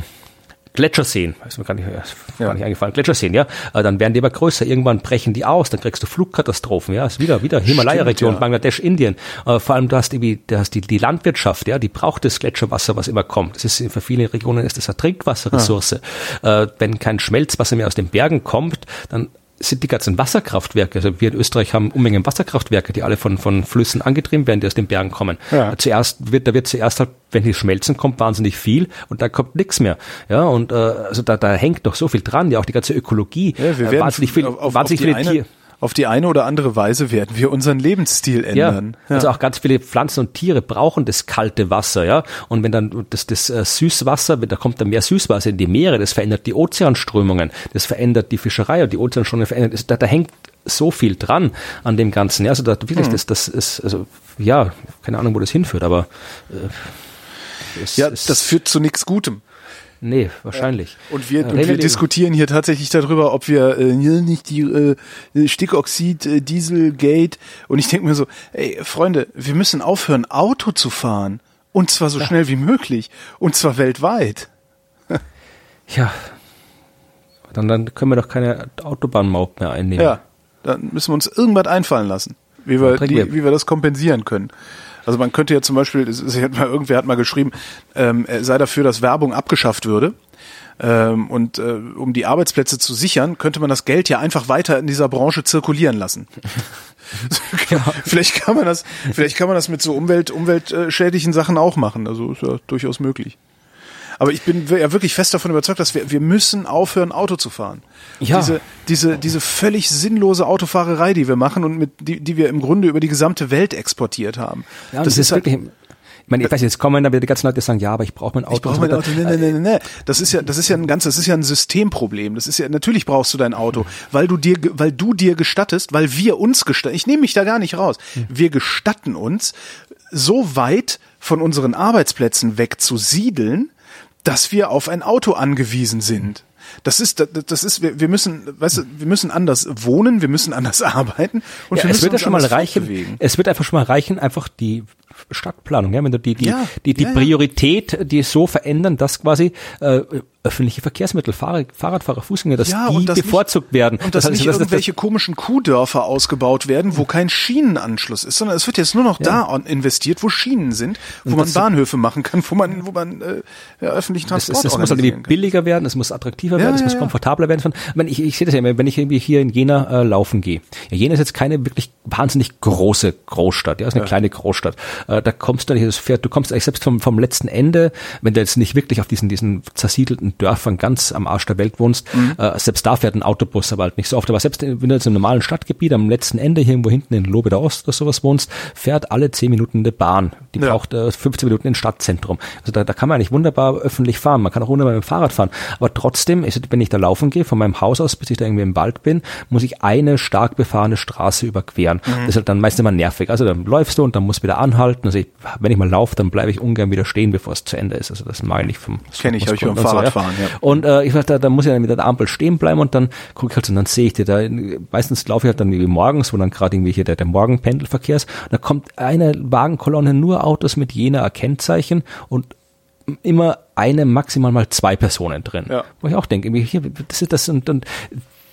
Gletscherseen, ist mir gar nicht, ja. gar nicht eingefallen, Gletscherseen, ja, äh, dann werden die aber größer, irgendwann brechen die aus, dann kriegst du Flugkatastrophen, ja, ist wieder, wieder Himalaya-Region, ja. Bangladesch, Indien, äh, vor allem du hast irgendwie, du hast die, die Landwirtschaft, ja, die braucht das Gletscherwasser, was immer kommt, das ist, für viele Regionen ist das eine Trinkwasserressource, ja. äh, wenn kein Schmelzwasser mehr aus den Bergen kommt, dann sind die ganzen Wasserkraftwerke, also wir in Österreich haben Unmengen Wasserkraftwerke, die alle von, von Flüssen angetrieben werden, die aus den Bergen kommen. Ja. Zuerst wird, da wird zuerst halt, wenn die schmelzen, kommt wahnsinnig viel und da kommt nichts mehr. Ja, und äh, also da, da hängt doch so viel dran, ja auch die ganze Ökologie, ja, wir äh, wahnsinnig viel, auf, wahnsinnig auf viele Tiere auf die eine oder andere Weise werden wir unseren Lebensstil ändern. Ja, also auch ganz viele Pflanzen und Tiere brauchen das kalte Wasser, ja. Und wenn dann das, das äh, Süßwasser, da kommt dann mehr Süßwasser in die Meere, das verändert die Ozeanströmungen, das verändert die Fischerei und die Ozeanströmungen verändert, da, da hängt so viel dran an dem Ganzen. Ja, also da wirklich, hm. das, das ist, also ja, keine Ahnung, wo das hinführt, aber äh, es, ja, es, das führt zu nichts Gutem. Nee, wahrscheinlich. Ja. Und wir, und wir diskutieren hier tatsächlich darüber, ob wir äh, nicht die äh, Stickoxid, äh, Dieselgate und ich denke mir so, ey, Freunde, wir müssen aufhören, Auto zu fahren. Und zwar so ja. schnell wie möglich. Und zwar weltweit. ja. Dann, dann können wir doch keine Autobahnmaut mehr einnehmen. Ja. Dann müssen wir uns irgendwas einfallen lassen, wie wir, die, wie wir das kompensieren können. Also man könnte ja zum Beispiel, hat mal, irgendwer hat mal geschrieben, ähm, er sei dafür, dass Werbung abgeschafft würde. Ähm, und äh, um die Arbeitsplätze zu sichern, könnte man das Geld ja einfach weiter in dieser Branche zirkulieren lassen. ja. Vielleicht kann man das, vielleicht kann man das mit so Umwelt, umweltschädlichen Sachen auch machen. Also ist ja durchaus möglich. Aber ich bin ja wirklich fest davon überzeugt, dass wir, wir müssen aufhören, Auto zu fahren. Ja. Diese, diese, diese völlig sinnlose Autofahrerei, die wir machen und mit, die, die wir im Grunde über die gesamte Welt exportiert haben. Ja, das, das ist, halt, wirklich, ich meine, ich weiß jetzt kommen da wieder die ganzen Leute sagen, ja, aber ich brauche mein Auto. Ich brauche mein Auto. Nee, nee, nee, nee. Das ist ja, das ist ja ein ganz, das ist ja ein Systemproblem. Das ist ja, natürlich brauchst du dein Auto, weil du dir, weil du dir gestattest, weil wir uns gestatten. Ich nehme mich da gar nicht raus. Wir gestatten uns, so weit von unseren Arbeitsplätzen weg zu siedeln, dass wir auf ein Auto angewiesen sind. Das ist, das ist, wir müssen, weißt du, wir müssen anders wohnen, wir müssen anders arbeiten und ja, wir es wird ja schon mal reichen. Bewegen. Es wird einfach schon mal reichen, einfach die Stadtplanung, ja, wenn du die die ja, die, die ja, Priorität, die so verändern, dass quasi äh, öffentliche Verkehrsmittel, Fahrrad, Fahrradfahrer, Fußgänger, dass ja, die bevorzugt nicht, werden. Und dass das nicht heißt, irgendwelche das, komischen Kuhdörfer ausgebaut werden, wo kein Schienenanschluss ist, sondern es wird jetzt nur noch ja. da investiert, wo Schienen sind, wo man Bahnhöfe machen kann, wo man, wo man äh, ja, öffentlichen Transport Es, muss halt irgendwie billiger werden, es muss attraktiver werden, es muss komfortabler werden. Ich, ich, ich sehe das ja immer, wenn ich irgendwie hier in Jena äh, laufen gehe. Ja, Jena ist jetzt keine wirklich wahnsinnig große Großstadt, ja, ist eine kleine Großstadt. Äh, da kommst du nicht, das fährt, du kommst eigentlich selbst vom, vom letzten Ende, wenn du jetzt nicht wirklich auf diesen, diesen zersiedelten Dörfern ganz am Arsch der Welt wohnst, mhm. äh, selbst da fährt ein Autobus aber halt nicht so oft. Aber selbst wenn du jetzt im normalen Stadtgebiet am letzten Ende hier irgendwo hinten in Lobe der Ost oder sowas wohnst, fährt alle zehn Minuten eine Bahn. Die ja. braucht äh, 15 Minuten ins Stadtzentrum. Also da, da kann man eigentlich wunderbar öffentlich fahren. Man kann auch wunderbar mit dem Fahrrad fahren. Aber trotzdem, ist, wenn ich da laufen gehe, von meinem Haus aus, bis ich da irgendwie im Wald bin, muss ich eine stark befahrene Straße überqueren. Mhm. Das ist halt dann meistens immer nervig. Also dann läufst du und dann musst du wieder anhalten. Also ich, wenn ich mal laufe, dann bleibe ich ungern wieder stehen, bevor es zu Ende ist. Also das meine ich vom Kenne ich, habe ich beim Fahrradfahren, so, ja. Ja. Und äh, ich da, da muss ich dann mit der Ampel stehen bleiben und dann gucke ich halt so, und dann sehe ich die da, meistens laufe ich halt dann wie morgens, wo dann gerade irgendwie hier der, der Morgenpendelverkehr ist, und da kommt eine Wagenkolonne nur Autos mit jener Kennzeichen und immer eine, maximal mal zwei Personen drin. Ja. Wo ich auch denke, hier, das ist das und, und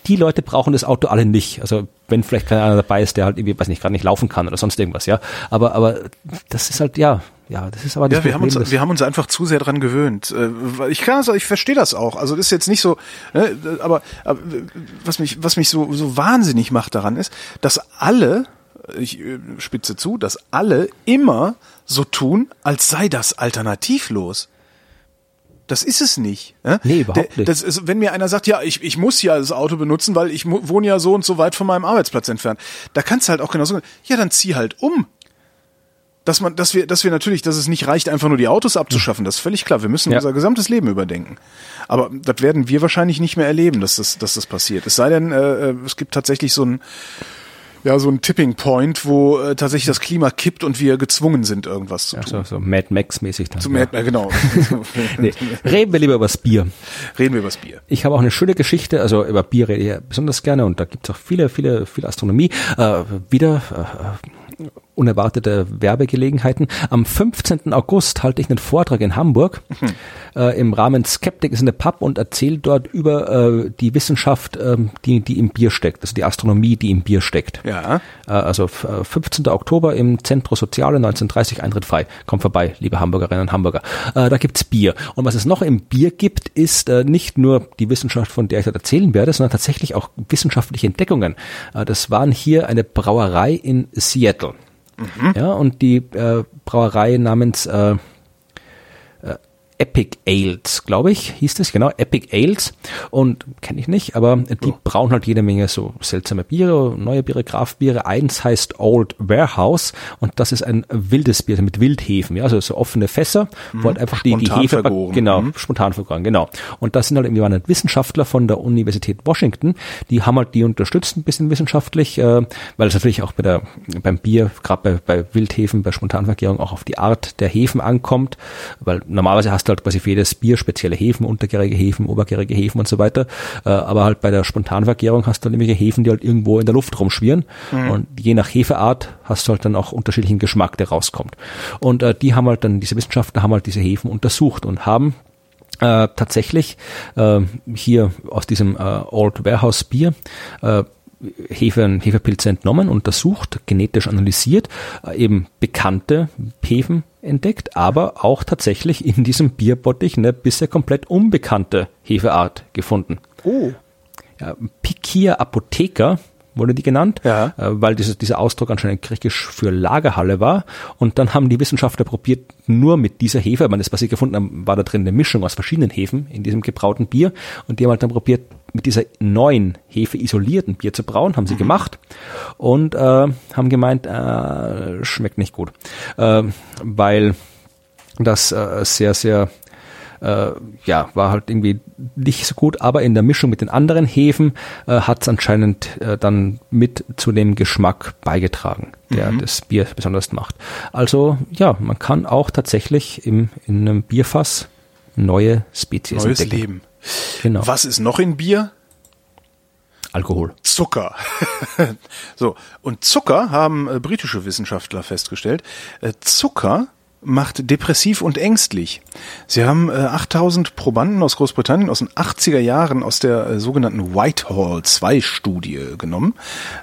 die Leute brauchen das Auto alle nicht. Also wenn vielleicht keiner dabei ist, der halt irgendwie, weiß nicht, gerade nicht laufen kann oder sonst irgendwas, ja. Aber, aber das ist halt, ja, ja, das ist aber das ja, wir Problem, haben uns, wir haben uns einfach zu sehr dran gewöhnt. Äh, ich kann also, ich verstehe das auch. Also das ist jetzt nicht so, ne, aber, aber was mich, was mich so, so wahnsinnig macht daran ist, dass alle, ich äh, spitze zu, dass alle immer so tun, als sei das alternativlos. Das ist es nicht. Äh? Nee, überhaupt nicht. Das ist, wenn mir einer sagt, ja, ich, ich muss ja das Auto benutzen, weil ich wohne ja so und so weit von meinem Arbeitsplatz entfernt. Da kannst du halt auch genauso sagen, ja, dann zieh halt um. Dass man, dass wir, dass wir natürlich, dass es nicht reicht, einfach nur die Autos abzuschaffen, das ist völlig klar. Wir müssen ja. unser gesamtes Leben überdenken. Aber das werden wir wahrscheinlich nicht mehr erleben, dass das, dass das passiert. Es sei denn, äh, äh es gibt tatsächlich so ein ja, so ein Tipping Point, wo äh, tatsächlich das Klima kippt und wir gezwungen sind, irgendwas zu ja, tun. So, so Mad Max-mäßig dann. Ja. Mad, genau. nee. Reden wir lieber über das Bier. Reden wir über das Bier. Ich habe auch eine schöne Geschichte, also über Bier rede ich ja besonders gerne und da gibt es auch viele, viele, viele Astronomie. Äh, wieder äh, unerwartete Werbegelegenheiten. Am 15. August halte ich einen Vortrag in Hamburg mhm. äh, im Rahmen Skeptik ist eine Pub und erzähle dort über äh, die Wissenschaft, ähm, die, die im Bier steckt, also die Astronomie, die im Bier steckt. Ja. Äh, also 15. Äh, Oktober im Zentro Soziale 1930 Eintritt frei. Kommt vorbei, liebe Hamburgerinnen und Hamburger. Äh, da gibt's Bier. Und was es noch im Bier gibt, ist äh, nicht nur die Wissenschaft, von der ich dort erzählen werde, sondern tatsächlich auch wissenschaftliche Entdeckungen. Äh, das waren hier eine Brauerei in Seattle. Mhm. Ja, und die äh, Brauerei namens äh, Epic Ales, glaube ich, hieß das, genau, Epic Ales. Und kenne ich nicht, aber die oh. brauen halt jede Menge so seltsame Biere, neue Biere, Kraftbiere. Eins heißt Old Warehouse und das ist ein wildes Bier mit Wildhefen, ja, also so offene Fässer, mhm. wo halt einfach die, die Hefe, vergoren. genau, mhm. spontan vergoren, genau. Und das sind halt irgendwie waren Wissenschaftler von der Universität Washington, die haben halt die unterstützt ein bisschen wissenschaftlich, äh, weil es natürlich auch bei der, beim Bier, gerade bei, bei Wildhefen, bei Spontanvergärung auch auf die Art der Hefen ankommt, weil normalerweise hast du halt quasi für jedes Bier spezielle Hefen, untergärige Hefen, obergärige Hefen und so weiter. Äh, aber halt bei der Spontanvergärung hast du dann nämlich Hefen, die halt irgendwo in der Luft rumschwirren. Mhm. Und je nach Hefeart hast du halt dann auch unterschiedlichen Geschmack, der rauskommt. Und äh, die haben halt dann, diese Wissenschaftler haben halt diese Hefen untersucht und haben äh, tatsächlich äh, hier aus diesem äh, Old Warehouse Bier äh, Hefe, Hefepilze entnommen, untersucht, genetisch analysiert, äh, eben bekannte Hefen entdeckt, aber auch tatsächlich in diesem Bierbottich eine bisher komplett unbekannte Hefeart gefunden. Oh. Ja, Pikia Apotheker wurde die genannt, ja. äh, weil dieses, dieser Ausdruck anscheinend griechisch für Lagerhalle war. Und dann haben die Wissenschaftler probiert, nur mit dieser Hefe, ich meine, das, was sie gefunden haben, war da drin eine Mischung aus verschiedenen Hefen in diesem gebrauten Bier. Und die haben halt dann probiert, mit dieser neuen Hefe isolierten Bier zu brauen, haben sie mhm. gemacht und äh, haben gemeint, äh, schmeckt nicht gut, äh, weil das äh, sehr, sehr äh, ja, war halt irgendwie nicht so gut, aber in der Mischung mit den anderen Hefen äh, hat es anscheinend äh, dann mit zu dem Geschmack beigetragen, der mhm. das Bier besonders macht. Also ja, man kann auch tatsächlich im, in einem Bierfass neue Spezies Neues entdecken. Leben. Genau. Was ist noch in Bier? Alkohol. Zucker. so, und Zucker haben äh, britische Wissenschaftler festgestellt. Äh, Zucker macht depressiv und ängstlich. Sie haben äh, 8000 Probanden aus Großbritannien aus den 80er Jahren aus der äh, sogenannten Whitehall 2 Studie genommen.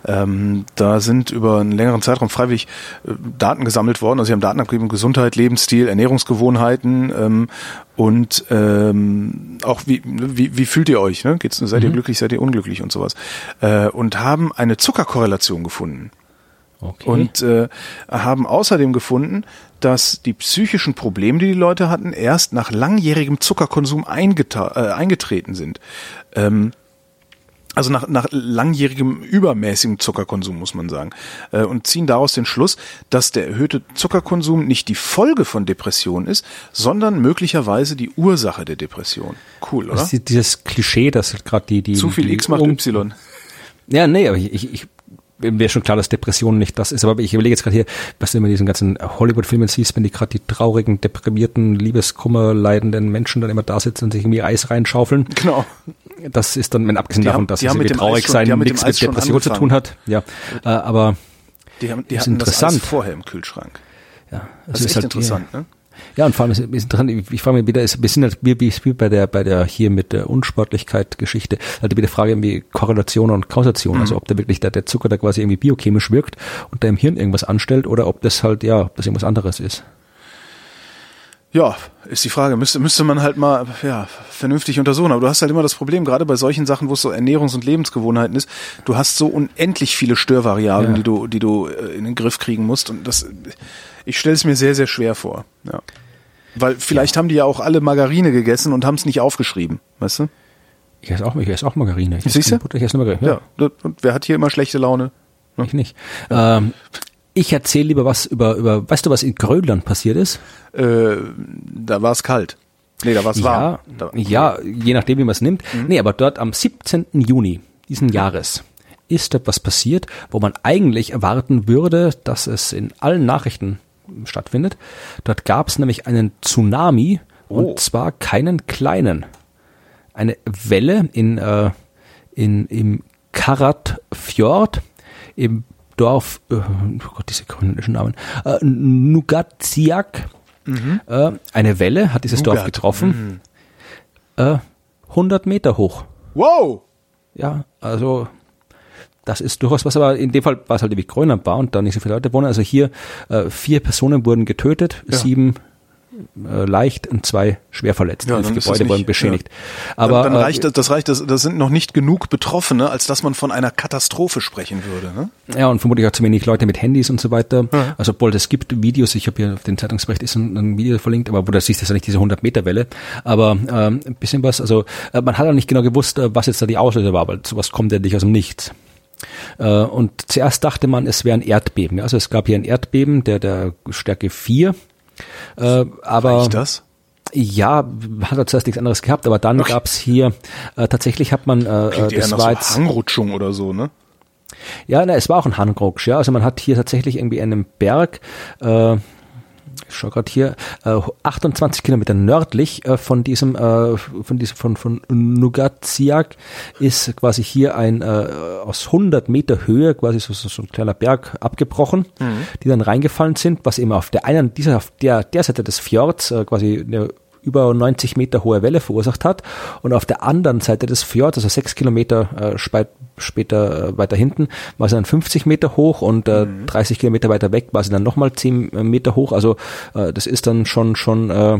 Ähm, da sind über einen längeren Zeitraum freiwillig äh, Daten gesammelt worden. Also sie haben Daten abgegeben, Gesundheit, Lebensstil, Ernährungsgewohnheiten ähm, und ähm, auch wie, wie, wie fühlt ihr euch? Ne? Geht's, seid mhm. ihr glücklich, seid ihr unglücklich und sowas? Äh, und haben eine Zuckerkorrelation gefunden. Okay. Und äh, haben außerdem gefunden, dass die psychischen Probleme, die die Leute hatten, erst nach langjährigem Zuckerkonsum äh, eingetreten sind. Ähm, also nach, nach langjährigem übermäßigem Zuckerkonsum, muss man sagen. Äh, und ziehen daraus den Schluss, dass der erhöhte Zuckerkonsum nicht die Folge von Depression ist, sondern möglicherweise die Ursache der Depression. Cool, oder? Das ist dieses Klischee, dass gerade die, die... Zu viel die X macht Y. Ja, nee, aber ich, ich wäre schon klar, dass Depression nicht das ist. Aber ich überlege jetzt gerade hier, was du immer diesen ganzen Hollywood-Filmen siehst, wenn die gerade die traurigen, deprimierten, Liebeskummer leidenden Menschen dann immer da sitzen und sich irgendwie Eis reinschaufeln. Genau. Das ist dann, wenn abgesehen davon, dass es irgendwie traurig sein nichts mit Depression zu tun hat. Ja, äh, aber die, haben, die hatten interessant. das Eis vorher im Kühlschrank. Ja, das, das ist, ist halt interessant, ne? Ja, und vor allem ist, ist interessant, ich, frage mich wieder, ist, wir sind halt wie, wie bei der, bei der hier mit der Unsportlichkeit Geschichte, halt wieder Frage irgendwie Korrelation und Kausation, mhm. also ob da wirklich der, der Zucker da quasi irgendwie biochemisch wirkt und da im Hirn irgendwas anstellt oder ob das halt, ja, ob das irgendwas anderes ist. Ja, ist die Frage. Müsste, müsste man halt mal ja, vernünftig untersuchen. Aber du hast halt immer das Problem, gerade bei solchen Sachen, wo es so Ernährungs- und Lebensgewohnheiten ist, du hast so unendlich viele Störvariablen, ja. die du, die du äh, in den Griff kriegen musst. Und das, ich stelle es mir sehr, sehr schwer vor. Ja. Weil vielleicht ja. haben die ja auch alle Margarine gegessen und haben es nicht aufgeschrieben, weißt du? Ich esse auch, ich esse auch Margarine. Ich Siehst du? ich esse Margarine. Ja. Und wer hat hier immer schlechte Laune? Ne? Ich nicht. Ähm, ich erzähle lieber was über, über, weißt du, was in Grönland passiert ist? Äh, da war es kalt. Nee, da war es warm. Da, ja, je nachdem, wie man es nimmt. Mhm. Nee, aber dort am 17. Juni diesen Jahres ist etwas passiert, wo man eigentlich erwarten würde, dass es in allen Nachrichten stattfindet. Dort gab es nämlich einen Tsunami oh. und zwar keinen kleinen. Eine Welle in, äh, in, im Karat Fjord im Dorf, äh, oh Gott, diese grönländischen Namen, äh, Nugatsiak. Mhm. Äh, eine Welle hat dieses Nugat. Dorf getroffen. Mhm. Äh, 100 Meter hoch. Wow! Ja, also das ist durchaus was, aber in dem Fall war es halt wie Grönland war und da nicht so viele Leute wohnen. Also hier äh, vier Personen wurden getötet, ja. sieben äh, leicht und zwei schwer verletzt. Ja, Elf Gebäude wurden beschädigt. Ja. Aber dann, dann äh, reicht das, das reicht, das, das sind noch nicht genug Betroffene, als dass man von einer Katastrophe sprechen würde. Ne? Ja, und vermutlich auch zu wenig Leute mit Handys und so weiter. Ja. Also obwohl es gibt Videos, ich habe hier auf den Zeitungsbericht ist ein, ein, Video verlinkt, aber wo du siehst, das ist ja nicht diese 100 Meter Welle, aber ähm, ein bisschen was. Also äh, man hat auch nicht genau gewusst, äh, was jetzt da die Auslöser war, weil sowas kommt ja nicht aus dem Nichts. Und zuerst dachte man, es wäre ein Erdbeben. Also es gab hier ein Erdbeben, der der Stärke 4. Äh, aber Reicht das? Ja, hat er zuerst nichts anderes gehabt, aber dann okay. gab's hier äh, tatsächlich hat man äh, Klingt das war so jetzt Hangrutschung oder so, ne? Ja, na, es war auch ein Hangrutsch, ja. Also man hat hier tatsächlich irgendwie einen Berg, äh, ich schaue gerade hier, äh, 28 Kilometer nördlich äh, von diesem, äh, von diesem, von, von Nugatsiak ist quasi hier ein äh, aus 100 Meter Höhe quasi so, so, ein kleiner Berg abgebrochen, mhm. die dann reingefallen sind, was eben auf der einen, dieser, auf der, der Seite des Fjords äh, quasi eine über 90 Meter hohe Welle verursacht hat und auf der anderen Seite des Fjords, also sechs Kilometer äh, später äh, weiter hinten, war sie dann 50 Meter hoch und äh, mhm. 30 Kilometer weiter weg war sie dann nochmal 10 äh, Meter hoch. Also äh, das ist dann schon schon äh,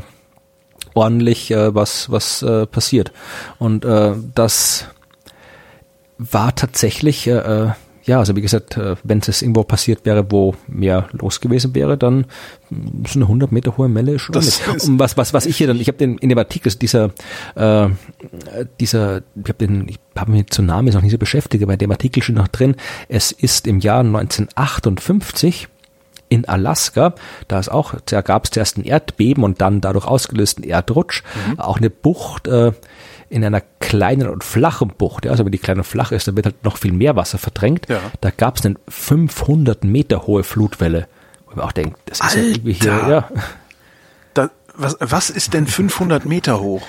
ordentlich äh, was was äh, passiert und äh, das war tatsächlich äh, äh ja, also wie gesagt, äh, wenn es irgendwo passiert wäre, wo mehr los gewesen wäre, dann so eine 100 Meter hohe Melle schon. Das und was, was, was ich hier dann, ich habe den in dem Artikel dieser, äh, dieser, ich habe den, ich habe mich zu Namen noch nicht so beschäftigt, aber in dem Artikel steht noch drin, es ist im Jahr 1958 in Alaska, da ist auch, da gab es zuerst ein Erdbeben und dann dadurch ausgelösten Erdrutsch, mhm. auch eine Bucht, äh, in einer kleinen und flachen Bucht. Ja, also wenn die kleine und flach ist, dann wird halt noch viel mehr Wasser verdrängt. Ja. Da gab es eine 500 Meter hohe Flutwelle. Wo man auch denkt, das ist Alter. ja irgendwie hier, ja. Da, was, was ist denn 500 Meter hoch?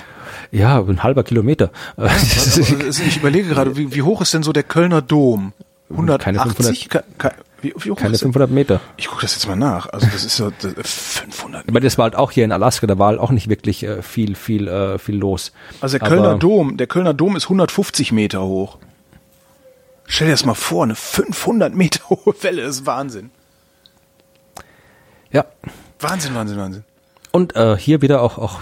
Ja, ein halber Kilometer. Also ich überlege gerade, wie, wie hoch ist denn so der Kölner Dom? 180? Keine 500, wie, wie hoch Keine 500 Meter. Ich gucke das jetzt mal nach. Also das ist so 500. Aber das war halt auch hier in Alaska, da war halt auch nicht wirklich äh, viel, viel, äh, viel los. Also der Kölner Aber, Dom, der Kölner Dom ist 150 Meter hoch. Stell dir das mal vor, eine 500 Meter hohe Welle, das ist Wahnsinn. Ja. Wahnsinn, Wahnsinn, Wahnsinn. Und äh, hier wieder auch, auch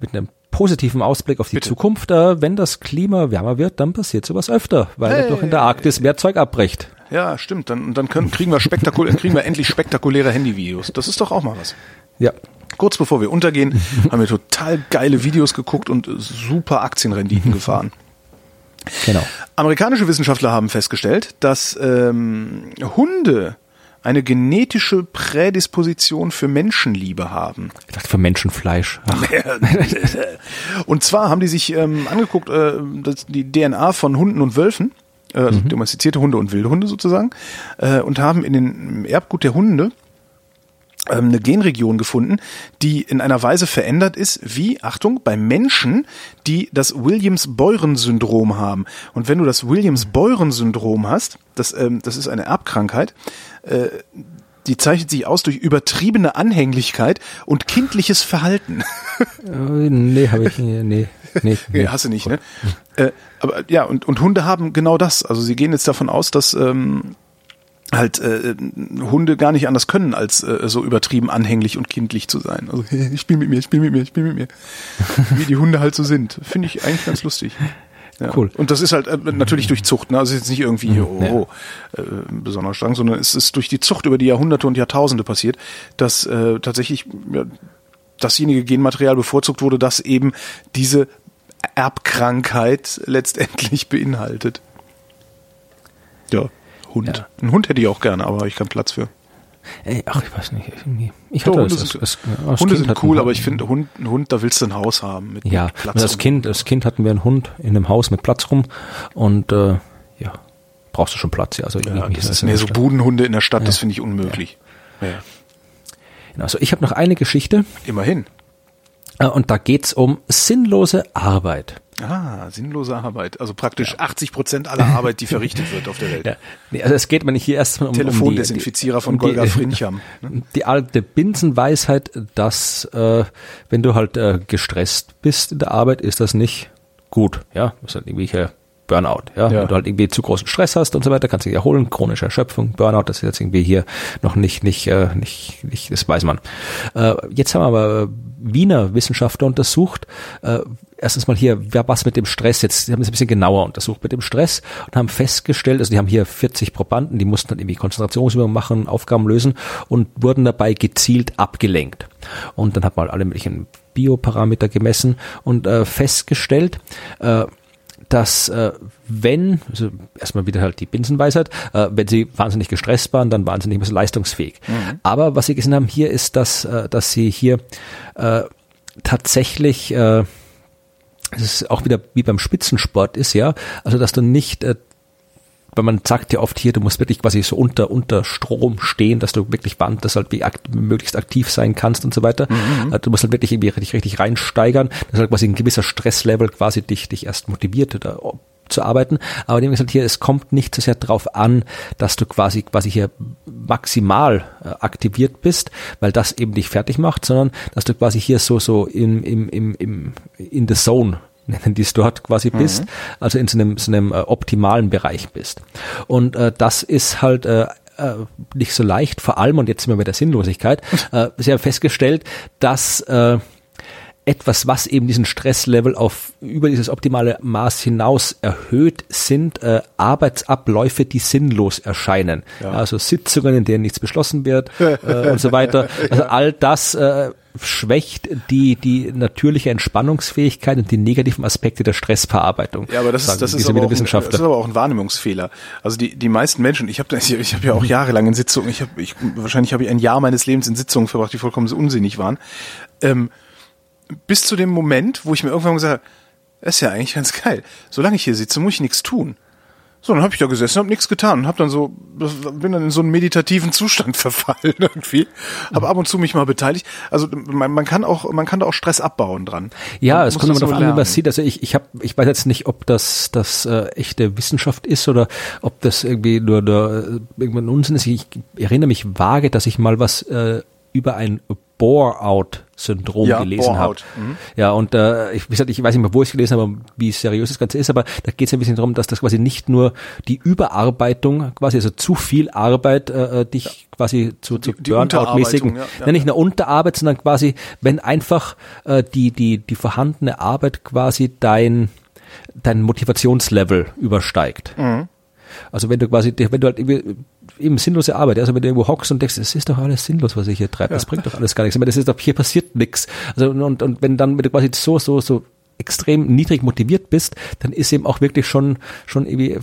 mit einem positiven Ausblick auf die Bitte. Zukunft. Äh, wenn das Klima wärmer wird, dann passiert sowas öfter, weil hey. doch in der Arktis mehr Zeug abbricht. Ja, stimmt. Dann, dann können, kriegen wir spektakulär, kriegen wir endlich spektakuläre Handyvideos. Das ist doch auch mal was. Ja. Kurz bevor wir untergehen, haben wir total geile Videos geguckt und super Aktienrenditen gefahren. Genau. Amerikanische Wissenschaftler haben festgestellt, dass ähm, Hunde eine genetische Prädisposition für Menschenliebe haben. Ich dachte für Menschenfleisch. und zwar haben die sich ähm, angeguckt, äh, die DNA von Hunden und Wölfen also mhm. domestizierte Hunde und wilde Hunde sozusagen, äh, und haben in den Erbgut der Hunde ähm, eine Genregion gefunden, die in einer Weise verändert ist, wie, Achtung, bei Menschen, die das Williams-Beuren-Syndrom haben. Und wenn du das Williams-Beuren-Syndrom hast, das, ähm, das ist eine Erbkrankheit, äh, die zeichnet sich aus durch übertriebene Anhänglichkeit und kindliches Verhalten. Äh, nee, habe ich nee, nee, nee. Hast du nicht, ne? Äh, aber ja, und, und Hunde haben genau das. Also sie gehen jetzt davon aus, dass ähm, halt äh, Hunde gar nicht anders können, als äh, so übertrieben anhänglich und kindlich zu sein. Also ich spiel mit mir, ich spiel mit mir, ich spiel mit mir. Wie die Hunde halt so sind. Finde ich eigentlich ganz lustig. Ja. Cool. Und das ist halt äh, natürlich durch Zucht, ne? Also jetzt nicht irgendwie mhm, oh, ja. äh, besonders stark, sondern es ist durch die Zucht über die Jahrhunderte und Jahrtausende passiert, dass äh, tatsächlich ja, dasjenige Genmaterial bevorzugt wurde, das eben diese Erbkrankheit letztendlich beinhaltet. Ja, Hund. Ja. Ein Hund hätte ich auch gerne, aber ich keinen Platz für. Ey, ach, ich weiß nicht. Ich hatte Hunde das, sind, das, das, Hunde sind cool, aber ich finde, Hund, ein Hund, da willst du ein Haus haben. Mit, ja, mit Platz als Kind, als Kind hatten wir einen Hund in einem Haus mit Platz rum und äh, ja, brauchst du schon Platz. Ja, also ja, das ist, nee, so Budenhunde in der Stadt, ja. das finde ich unmöglich. Ja. Ja. Also ich habe noch eine Geschichte. Immerhin. Äh, und da geht's um sinnlose Arbeit. Ah, sinnlose Arbeit. Also praktisch ja. 80 Prozent aller Arbeit, die verrichtet wird auf der Welt. Ja. Nee, also es geht mir nicht hier erstmal um Telefondesinfizierer um von Golga Frincham. Ne? Die alte Binsenweisheit, dass äh, wenn du halt äh, gestresst bist in der Arbeit, ist das nicht gut. Ja, das halt irgendwelche Burnout. Ja? ja. Wenn du halt irgendwie zu großen Stress hast und so weiter, kannst du dich erholen, chronische Erschöpfung, Burnout, das ist jetzt irgendwie hier noch nicht, nicht, äh, nicht, nicht das weiß man. Äh, jetzt haben wir aber Wiener Wissenschaftler untersucht, äh, erstens mal hier, wer was mit dem Stress jetzt, die haben es ein bisschen genauer untersucht mit dem Stress und haben festgestellt, also die haben hier 40 Probanden, die mussten dann irgendwie Konzentrationsübungen machen, Aufgaben lösen und wurden dabei gezielt abgelenkt. Und dann hat man alle möglichen Bioparameter gemessen und äh, festgestellt, äh, dass äh, wenn, also erstmal wieder halt die Binsenweisheit, äh, wenn sie wahnsinnig gestresst waren, dann waren sie nicht mehr so leistungsfähig. Mhm. Aber was sie gesehen haben hier ist, dass, äh, dass sie hier äh, tatsächlich äh, es ist auch wieder wie beim Spitzensport ist, ja, also dass du nicht äh, weil man sagt ja oft hier, du musst wirklich quasi so unter, unter Strom stehen, dass du wirklich wand, dass halt wie akt, möglichst aktiv sein kannst und so weiter. Mhm. Äh, du musst halt wirklich irgendwie richtig, richtig reinsteigern, dass halt quasi ein gewisser Stresslevel quasi dich, dich erst motiviert oder zu arbeiten. Aber dem gesagt hier, es kommt nicht so sehr drauf an, dass du quasi, quasi hier maximal äh, aktiviert bist, weil das eben dich fertig macht, sondern dass du quasi hier so, so im, im, im, im, in the zone nennen die es dort quasi mhm. bist, also in so einem, so einem äh, optimalen Bereich bist. Und äh, das ist halt äh, äh, nicht so leicht, vor allem, und jetzt sind wir bei der Sinnlosigkeit, äh, sie haben festgestellt, dass äh, etwas, was eben diesen Stresslevel auf über dieses optimale Maß hinaus erhöht, sind äh, Arbeitsabläufe, die sinnlos erscheinen. Ja. Also Sitzungen, in denen nichts beschlossen wird äh, und so weiter. Also all das äh, schwächt die, die natürliche Entspannungsfähigkeit und die negativen Aspekte der Stressverarbeitung. Ja, aber das ist, das ist, aber auch, ein, das ist aber auch ein Wahrnehmungsfehler. Also die, die meisten Menschen, ich habe ich, ich hab ja auch jahrelang in Sitzungen, ich habe ich, wahrscheinlich habe ich ein Jahr meines Lebens in Sitzungen verbracht, die vollkommen so unsinnig waren. Ähm, bis zu dem Moment, wo ich mir irgendwann gesagt habe, das ist ja eigentlich ganz geil. Solange ich hier sitze, muss ich nichts tun. So, dann habe ich da gesessen, habe nichts getan und habe dann so bin dann in so einen meditativen Zustand verfallen irgendwie. Habe ab und zu mich mal beteiligt. Also man, man kann auch man kann da auch Stress abbauen dran. Ja, es kommt immer darauf an, wie man sieht. Also ich ich habe ich weiß jetzt nicht, ob das das äh, echte Wissenschaft ist oder ob das irgendwie nur nur äh, irgendwann Unsinn ist. Ich erinnere mich vage, dass ich mal was äh, über ein Bore-out-Syndrom ja, gelesen Bore habe. Mhm. Ja, und äh, ich, wie gesagt, ich weiß nicht mehr, wo ich es gelesen habe, wie seriös das Ganze ist, aber da geht es ein bisschen darum, dass das quasi nicht nur die Überarbeitung, quasi also zu viel Arbeit äh, äh dich ja. quasi zu, zu Burnout-mäßigen, ja, ja, nicht eine Unterarbeit, sondern quasi, wenn einfach äh, die, die, die vorhandene Arbeit quasi dein, dein Motivationslevel übersteigt. Mhm. Also wenn du quasi, wenn du halt eben sinnlose Arbeit. Also wenn du irgendwo hockst und denkst, es ist doch alles sinnlos, was ich hier treibe. Das bringt doch alles gar nichts. Aber das ist doch, hier passiert nichts. Also und, und wenn dann, wenn du quasi so, so, so extrem niedrig motiviert bist, dann ist eben auch wirklich schon, schon irgendwie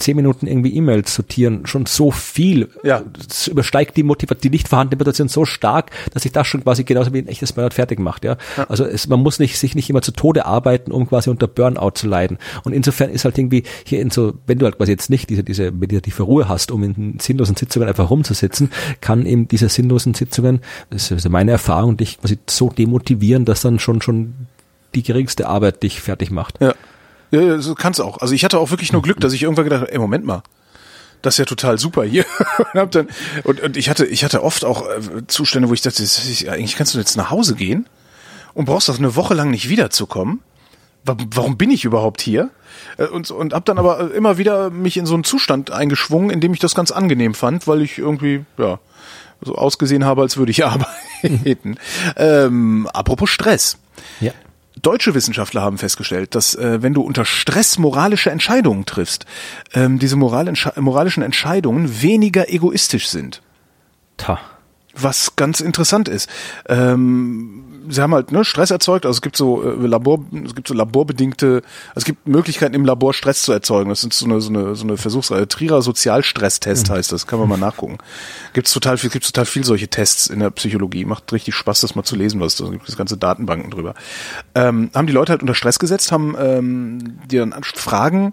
zehn Minuten irgendwie E-Mails sortieren schon so viel. Ja. Es übersteigt die Motivation, die nicht vorhandene Motivation so stark, dass sich das schon quasi genauso wie ein echtes Burnout fertig macht, ja. ja. Also es, man muss nicht, sich nicht immer zu Tode arbeiten, um quasi unter Burnout zu leiden. Und insofern ist halt irgendwie hier in so, wenn du halt quasi jetzt nicht diese, diese meditative Ruhe hast, um in sinnlosen Sitzungen einfach rumzusitzen, kann eben diese sinnlosen Sitzungen, das ist meine Erfahrung, dich quasi so demotivieren, dass dann schon, schon die geringste Arbeit dich fertig macht. Ja. Ja, so kann's auch. Also ich hatte auch wirklich nur Glück, dass ich irgendwann gedacht habe, ey, Moment mal. Das ist ja total super hier. und, hab dann, und, und ich hatte, ich hatte oft auch äh, Zustände, wo ich dachte, eigentlich kannst du jetzt nach Hause gehen und brauchst doch eine Woche lang nicht wiederzukommen. Warum bin ich überhaupt hier? Äh, und, und hab dann aber immer wieder mich in so einen Zustand eingeschwungen, in dem ich das ganz angenehm fand, weil ich irgendwie, ja, so ausgesehen habe, als würde ich arbeiten. ähm, apropos Stress. Ja. Deutsche Wissenschaftler haben festgestellt, dass äh, wenn du unter Stress moralische Entscheidungen triffst, ähm, diese moral moralischen Entscheidungen weniger egoistisch sind. Ta. Was ganz interessant ist. Ähm, sie haben halt ne, Stress erzeugt, also es gibt so äh, Labor, es gibt so laborbedingte, also es gibt Möglichkeiten im Labor Stress zu erzeugen. Das sind so eine so eine, so eine Versuchsreihe. Trierer Sozialstresstest mhm. heißt das, kann man mal nachgucken. Gibt's total viel, gibt's total viel solche Tests in der Psychologie. Macht richtig Spaß, das mal zu lesen, was da gibt es ganze Datenbanken drüber. Ähm, haben die Leute halt unter Stress gesetzt, haben ähm, die dann Fragen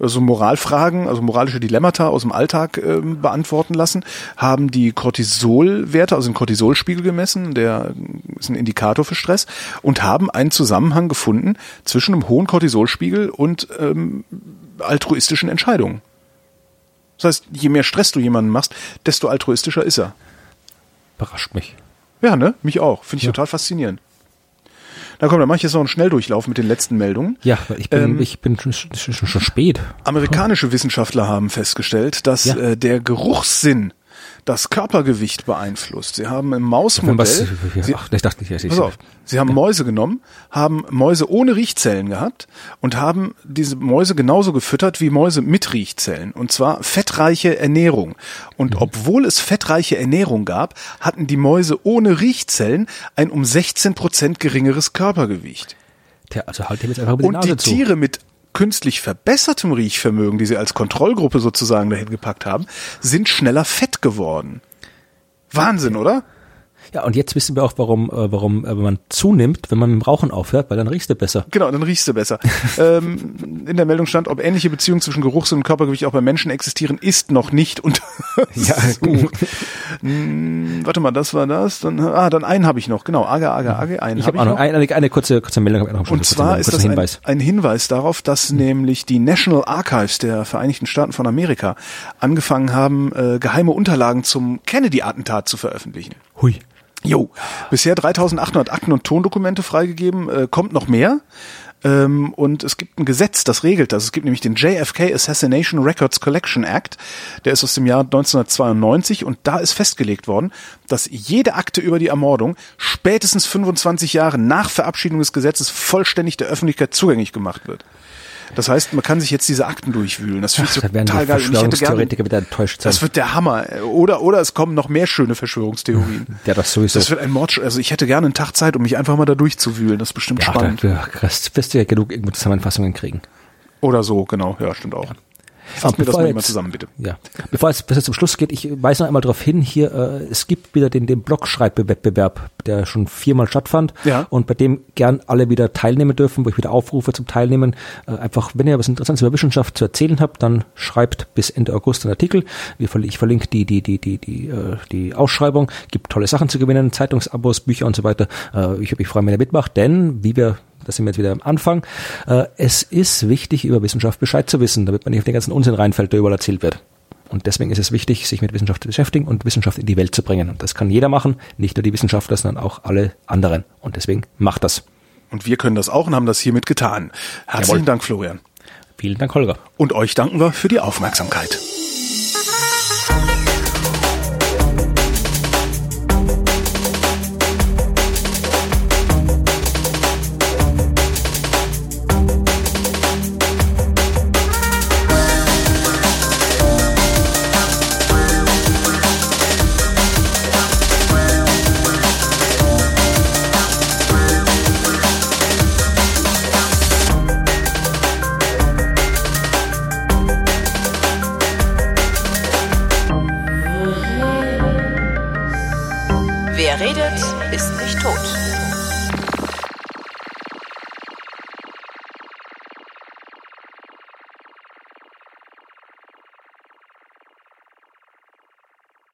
so Moralfragen, also moralische Dilemmata aus dem Alltag äh, beantworten lassen, haben die Cortisolwerte, also den Cortisolspiegel gemessen, der ist ein Indikator für Stress, und haben einen Zusammenhang gefunden zwischen einem hohen Cortisolspiegel und ähm, altruistischen Entscheidungen. Das heißt, je mehr Stress du jemanden machst, desto altruistischer ist er. Überrascht mich. Ja, ne? Mich auch. Finde ich ja. total faszinierend. Na komm, dann mache ich jetzt noch einen Schnelldurchlauf mit den letzten Meldungen. Ja, ich bin, ähm, ich bin schon, schon, schon spät. Amerikanische Wissenschaftler haben festgestellt, dass ja. äh, der Geruchssinn das Körpergewicht beeinflusst. Sie haben im Mausmodell, Sie, ach, ich dachte nicht, pass auf, Sie haben Mäuse genommen, haben Mäuse ohne Riechzellen gehabt und haben diese Mäuse genauso gefüttert wie Mäuse mit Riechzellen und zwar fettreiche Ernährung. Und mhm. obwohl es fettreiche Ernährung gab, hatten die Mäuse ohne Riechzellen ein um 16 Prozent geringeres Körpergewicht. Tja, also halt jetzt einfach mit Und die zu. Tiere mit künstlich verbessertem Riechvermögen, die sie als Kontrollgruppe sozusagen dahin gepackt haben, sind schneller fett geworden. Wahnsinn, oder? Ja, und jetzt wissen wir auch, warum, äh, warum äh, man zunimmt, wenn man mit dem Rauchen aufhört, weil dann riechst du besser. Genau, dann riechst du besser. ähm, in der Meldung stand, ob ähnliche Beziehungen zwischen Geruchs- und Körpergewicht auch bei Menschen existieren, ist noch nicht und ja, hm, warte mal, das war das. Dann, ah, dann einen habe ich noch. Genau, Ager, Ager, Ager, einen ich habe hab ich noch. Eine, eine, kurze, kurze Meldung. Hab ich noch und zwar ist das ein Hinweis. Ein, ein Hinweis darauf, dass mhm. nämlich die National Archives der Vereinigten Staaten von Amerika angefangen haben, äh, geheime Unterlagen zum Kennedy-Attentat zu veröffentlichen. Hui. Jo, bisher 3800 Akten und Tondokumente freigegeben, äh, kommt noch mehr. Ähm, und es gibt ein Gesetz, das regelt das. Es gibt nämlich den JFK Assassination Records Collection Act. Der ist aus dem Jahr 1992 und da ist festgelegt worden, dass jede Akte über die Ermordung spätestens 25 Jahre nach Verabschiedung des Gesetzes vollständig der Öffentlichkeit zugänglich gemacht wird. Das heißt, man kann sich jetzt diese Akten durchwühlen. Das finde ich total da geil. Und ich hätte gerne, wieder enttäuscht sein. Das wird der Hammer. Oder, oder es kommen noch mehr schöne Verschwörungstheorien. Ja, das sowieso. Das wird ein Mord. Also ich hätte gerne einen Tag Zeit, um mich einfach mal da durchzuwühlen. Das ist bestimmt ja, spannend. Ja, wirst du ja genug Zusammenfassungen kriegen. Oder so, genau. Ja, stimmt auch. Ja. Fass mir das mal jetzt, zusammen, bitte. Ja. Bevor es besser zum Schluss geht, ich weise noch einmal darauf hin, hier, äh, es gibt wieder den, den Blogschreibwettbewerb, der schon viermal stattfand ja. und bei dem gern alle wieder teilnehmen dürfen, wo ich wieder aufrufe zum Teilnehmen. Äh, einfach, wenn ihr was Interessantes über Wissenschaft zu erzählen habt, dann schreibt bis Ende August einen Artikel. Ich verlinke die, die, die, die, die, äh, die Ausschreibung, gibt tolle Sachen zu gewinnen, Zeitungsabos, Bücher und so weiter. Äh, ich, ich freue mich, wenn ihr mitmacht, denn wie wir da sind wir jetzt wieder am Anfang. Äh, es ist wichtig, über Wissenschaft Bescheid zu wissen, damit man nicht auf den ganzen Unsinn reinfällt, der überall erzählt wird. Und deswegen ist es wichtig, sich mit Wissenschaft zu beschäftigen und Wissenschaft in die Welt zu bringen. Und das kann jeder machen, nicht nur die Wissenschaftler, sondern auch alle anderen. Und deswegen macht das. Und wir können das auch und haben das hiermit getan. Herzlichen Jawohl. Dank, Florian. Vielen Dank, Holger. Und euch danken wir für die Aufmerksamkeit.